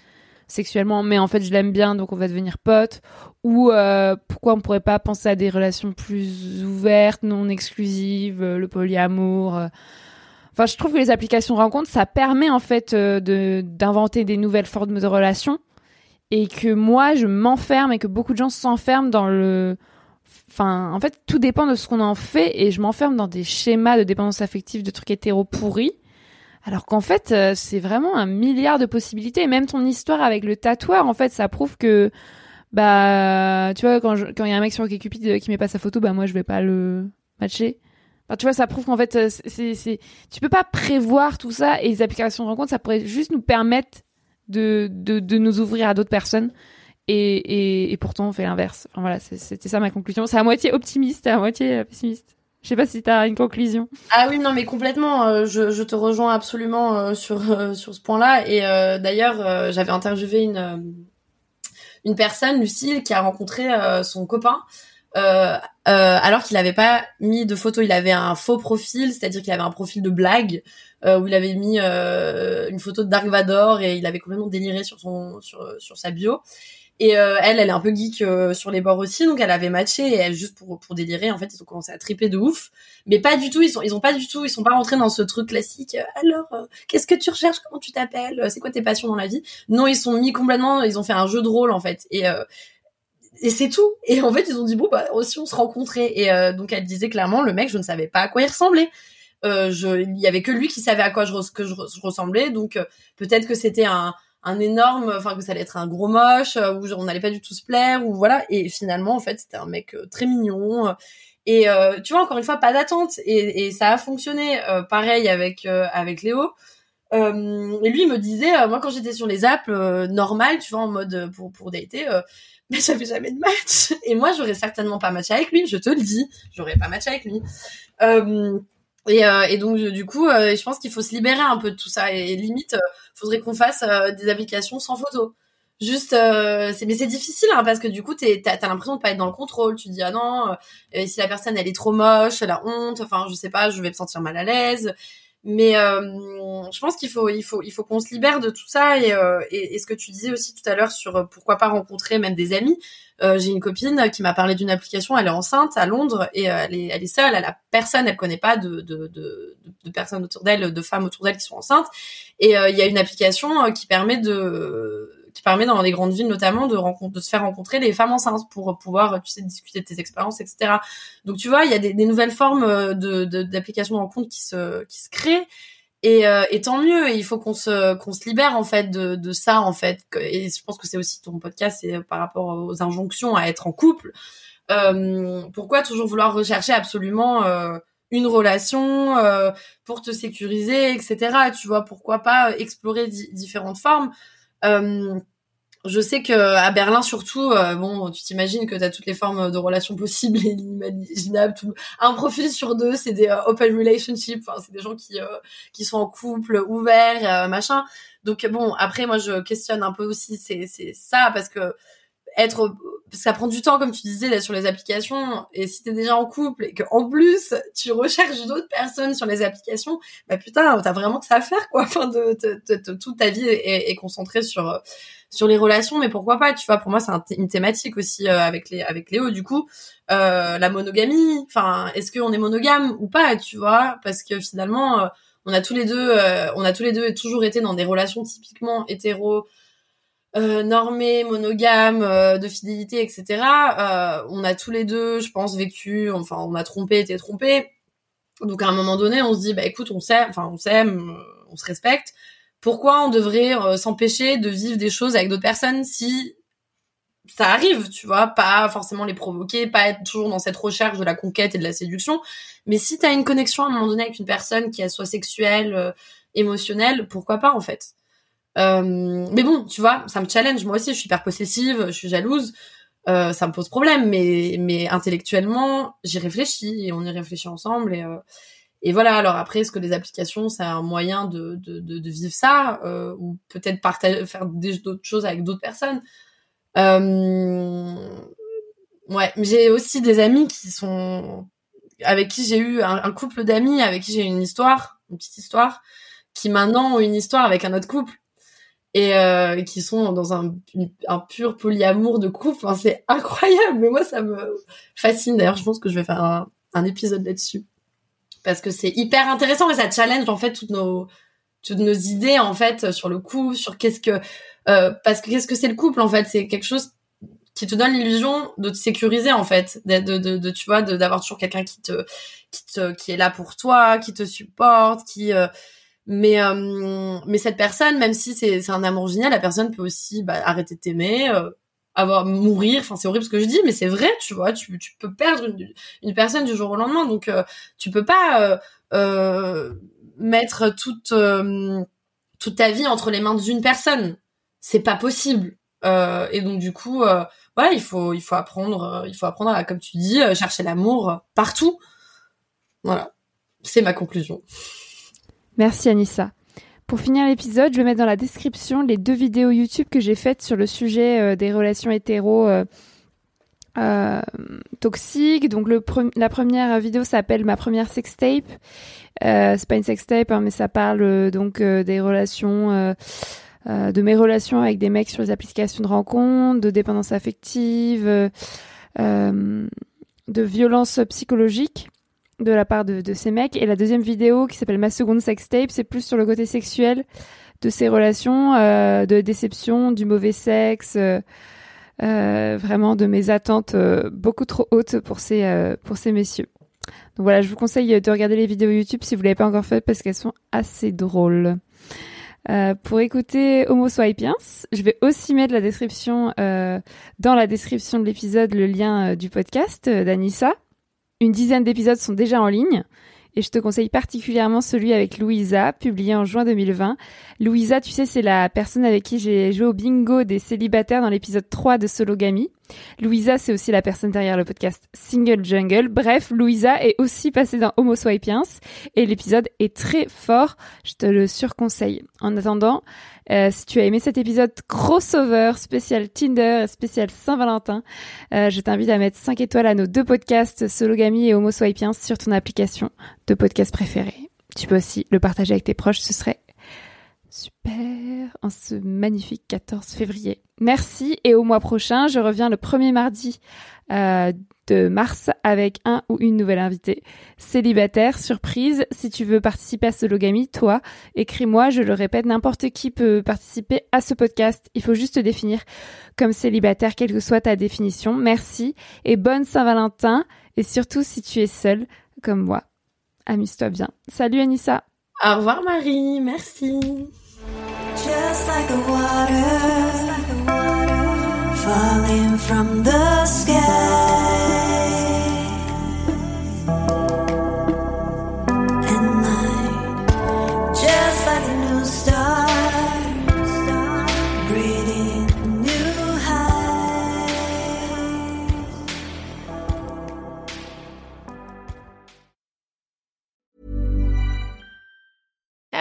sexuellement, mais en fait, je l'aime bien, donc on va devenir potes. Ou euh, pourquoi on pourrait pas penser à des relations plus ouvertes, non exclusives, euh, le polyamour. euh. Enfin, je trouve que les applications de rencontre, ça permet en fait de d'inventer des nouvelles formes de relations et que moi, je m'enferme et que beaucoup de gens s'enferment dans le Enfin, en fait, tout dépend de ce qu'on en fait et je m'enferme dans des schémas de dépendance affective, de trucs hétéro pourris. Alors qu'en fait, euh, c'est vraiment un milliard de possibilités. Et même ton histoire avec le tatoueur, en fait, ça prouve que, bah, tu vois, quand il y a un mec sur OkCupid qui met pas sa photo, bah moi je vais pas le matcher. Tu vois, ça prouve qu'en fait, euh, c'est, c'est, tu peux pas prévoir tout ça et les applications de rencontre, ça pourrait juste nous permettre de, de, de nous ouvrir à d'autres personnes. Et, et, pourtant, on fait l'inverse. Enfin voilà, c'était ça ma conclusion. C'est à moitié optimiste et à moitié euh, pessimiste. Je sais pas si t'as une conclusion. Ah oui, non, mais complètement. euh, je, te rejoins absolument euh, sur sur ce point-là. Et d'ailleurs, j'avais interviewé une une personne, Lucille, qui a rencontré son copain. alors qu'il n'avait pas mis de photo, il avait un faux profil, c'est-à-dire qu'il avait un profil de blague où il avait mis une photo de Dark Vador et il avait complètement déliré sur son sur sur sa bio. Et euh, elle, elle est un peu geek euh, sur les bords aussi, donc elle avait matché et elle juste pour pour délirer, en fait, ils ont commencé à triper de ouf. Mais pas du tout ils sont ils ont pas du tout ils sont pas rentrés dans ce truc classique euh, alors euh, qu'est-ce que tu recherches comment tu t'appelles Euh, c'est quoi tes passions dans la vie? Non ils sont mis complètement ils ont fait un jeu de rôle en fait et et c'est tout. Et en fait ils ont dit bon bah aussi on se rencontrait. Et donc elle disait clairement le mec je ne savais pas à quoi il ressemblait. Je il y avait que lui qui savait à quoi je, que je, re- je ressemblais donc peut-être que c'était un un énorme, enfin que ça allait être un gros moche, euh, où on n'allait pas du tout se plaire, ou voilà. Et finalement, en fait, c'était un mec euh, très mignon. Et euh, tu vois, encore une fois, pas d'attente, et, ça a fonctionné. Euh, pareil avec euh, avec Léo. Euh, et lui il me disait, moi quand j'étais sur les apps normales, tu vois, en mode pour pour dater, mais j'avais jamais de match. Et moi, j'aurais certainement pas matché avec lui, je te le dis, j'aurais pas matché avec lui. Et, euh, et donc du coup, euh, je pense qu'il faut se libérer un peu de tout ça. Et, limite, euh, faudrait qu'on fasse euh, des applications sans photo. Juste, euh, c'est mais c'est difficile hein, parce que du coup, t'as as, l'impression de pas être dans le contrôle. Tu dis ah non, si la personne elle est trop moche, elle a honte. Enfin, je sais pas, je vais me sentir mal à l'aise. Mais euh, je pense qu'il faut, il faut, il faut qu'on se libère de tout ça et, euh, et, ce que tu disais aussi tout à l'heure sur euh, pourquoi pas rencontrer même des amis. Euh, J'ai une copine qui m'a parlé d'une application. Elle est enceinte à Londres et euh, elle est, elle est seule. Elle a personne. Elle connaît pas de, de, de, de personnes autour d'elle, de femmes autour d'elle qui sont enceintes. Et euh, il y a une application qui permet de qui permet dans les grandes villes notamment de de se faire rencontrer les femmes enceintes pour pouvoir tu sais discuter de tes expériences etc donc tu vois il y a des, des nouvelles formes euh, de d'applications de rencontres qui se qui se créent et, euh, et tant mieux et il faut qu'on se qu'on se libère en fait de de ça en fait et je pense que c'est aussi ton podcast c'est par rapport aux injonctions à être en couple euh, pourquoi toujours vouloir rechercher absolument euh, une relation euh, pour te sécuriser, etc. Tu vois, pourquoi pas explorer di- différentes formes? Euh, je sais que à Berlin surtout, euh, bon, tu t'imagines que tu as toutes les formes de relations possibles et inimaginables. Un profil sur deux, c'est des euh, open relationships. C'est des gens qui qui sont en couple, ouverts, machin. Donc bon, après, moi, je questionne un peu aussi c'est ça parce que être parce que ça prend du temps comme tu disais d'être sur les applications. Et si t'es déjà en couple et que en plus tu recherches d'autres personnes sur les applications bah putain t'as vraiment que ça à faire quoi. Enfin de, de- de- de- toute ta vie est, est concentrée sur sur les relations. Mais pourquoi pas tu vois pour moi c'est un une thématique aussi euh, avec les avec Léo du coup. Euh, la monogamie enfin est-ce qu'on est monogame ou pas tu vois? Parce que finalement euh, on a tous les deux euh, on a tous les deux toujours été dans des relations typiquement hétéro euh, normé, monogame, euh, de fidélité, etc. Euh, on a tous les deux, je pense, vécu, enfin, on a trompé, été trompé. Donc à un moment donné, on se dit, bah écoute, on s'aime, enfin, on s'aime, euh, on se respecte. Pourquoi on devrait euh, s'empêcher de vivre des choses avec d'autres personnes si ça arrive, tu vois, pas forcément les provoquer, pas être toujours dans cette recherche de la conquête et de la séduction, mais si t'as une connexion à un moment donné avec une personne qui est soit sexuelle, euh, émotionnelle, pourquoi pas en fait? Euh, mais bon, tu vois, ça me challenge. Moi aussi, je suis hyper possessive, je suis jalouse. Euh, ça me pose problème, mais mais intellectuellement, j'y réfléchis et on y réfléchit ensemble et euh, et voilà. Alors après, est-ce que les applications, c'est un moyen de de, de, de vivre ça euh, ou peut-être faire d'autres choses avec d'autres personnes? Euh, Ouais, j'ai aussi des amis qui sont avec qui j'ai eu un couple d'amis avec qui j'ai eu une histoire, une petite histoire, qui maintenant ont une histoire avec un autre couple et euh, qui sont dans un, un pur polyamour de couple. Enfin, c'est incroyable, mais moi ça me fascine. D'ailleurs, je pense que je vais faire un, épisode là-dessus parce que c'est hyper intéressant et ça challenge en fait toutes nos toutes nos idées en fait sur le couple, sur qu'est-ce que euh, parce que qu'est-ce que c'est le couple en fait, c'est quelque chose qui te donne l'illusion de te sécuriser en fait, de, de, de, de- tu vois, d'avoir toujours quelqu'un qui te, qui te, qui est là pour toi, qui te supporte, qui, euh, mais, euh, mais cette personne, même si c'est, un amour génial, la personne peut aussi bah, arrêter de t'aimer, euh, avoir mourir. Enfin, c'est horrible ce que je dis, mais c'est vrai, tu vois, tu, tu peux perdre une, une personne du jour au lendemain, donc euh, tu peux pas euh, euh, mettre toute, euh, toute ta vie entre les mains d'une personne. C'est pas possible. Et donc du coup, voilà, il faut, il faut apprendre, il faut apprendre à, comme tu dis, chercher l'amour partout. Voilà, c'est ma conclusion. Merci Anissa. Pour finir l'épisode, je vais mettre dans la description les deux vidéos YouTube que j'ai faites sur le sujet euh, des relations hétéro euh, euh, toxiques. Donc le la première vidéo s'appelle ma première sextape. Euh, c'est pas une sextape, hein, mais ça parle donc des relations, de mes relations avec des mecs sur les applications de rencontres, de dépendance affective, de violence psychologique de la part de, de ces mecs. Et la deuxième vidéo qui s'appelle Ma seconde sextape, c'est plus sur le côté sexuel de ces relations, euh, de déception, du mauvais sexe, euh, euh, vraiment de mes attentes euh, beaucoup trop hautes pour ces, euh, pour ces messieurs. Donc voilà, je vous conseille de regarder les vidéos YouTube si vous l'avez pas encore fait parce qu'elles sont assez drôles. Euh, pour écouter Homo Swapiens, je vais aussi mettre la description euh, dans la description de l'épisode le lien du podcast d'Anissa. Une dizaine d'épisodes sont déjà en ligne et je te conseille particulièrement celui avec Louisa, publié en juin 2020. Louisa, tu sais, c'est la personne avec qui j'ai joué au bingo des célibataires dans l'épisode 3 de Sologamy. Louisa, c'est aussi la personne derrière le podcast Single Jungle. Bref, Louisa est aussi passée dans Homo Swapiens et l'épisode est très fort. Je te le surconseille. En attendant, euh, si tu as aimé cet épisode crossover spécial Tinder et spécial Saint-Valentin, euh, je t'invite à mettre 5 étoiles à nos deux podcasts Sologamy et Homo Swapiens sur ton application de podcast préférée. Tu peux aussi le partager avec tes proches, ce serait super en ce magnifique 14 février. Merci et au mois prochain, je reviens le premier mardi euh, de mars avec un ou une nouvelle invitée. Célibataire, surprise, si tu veux participer à Sologamy, toi, écris-moi, je le répète, n'importe qui peut participer à ce podcast. Il faut juste te définir comme célibataire, quelle que soit ta définition. Merci et bonne Saint-Valentin et surtout si tu es seule, comme moi. Amuse-toi bien. Salut Anissa Au revoir Marie, merci. Just like the water falling from the sky.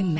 Amen.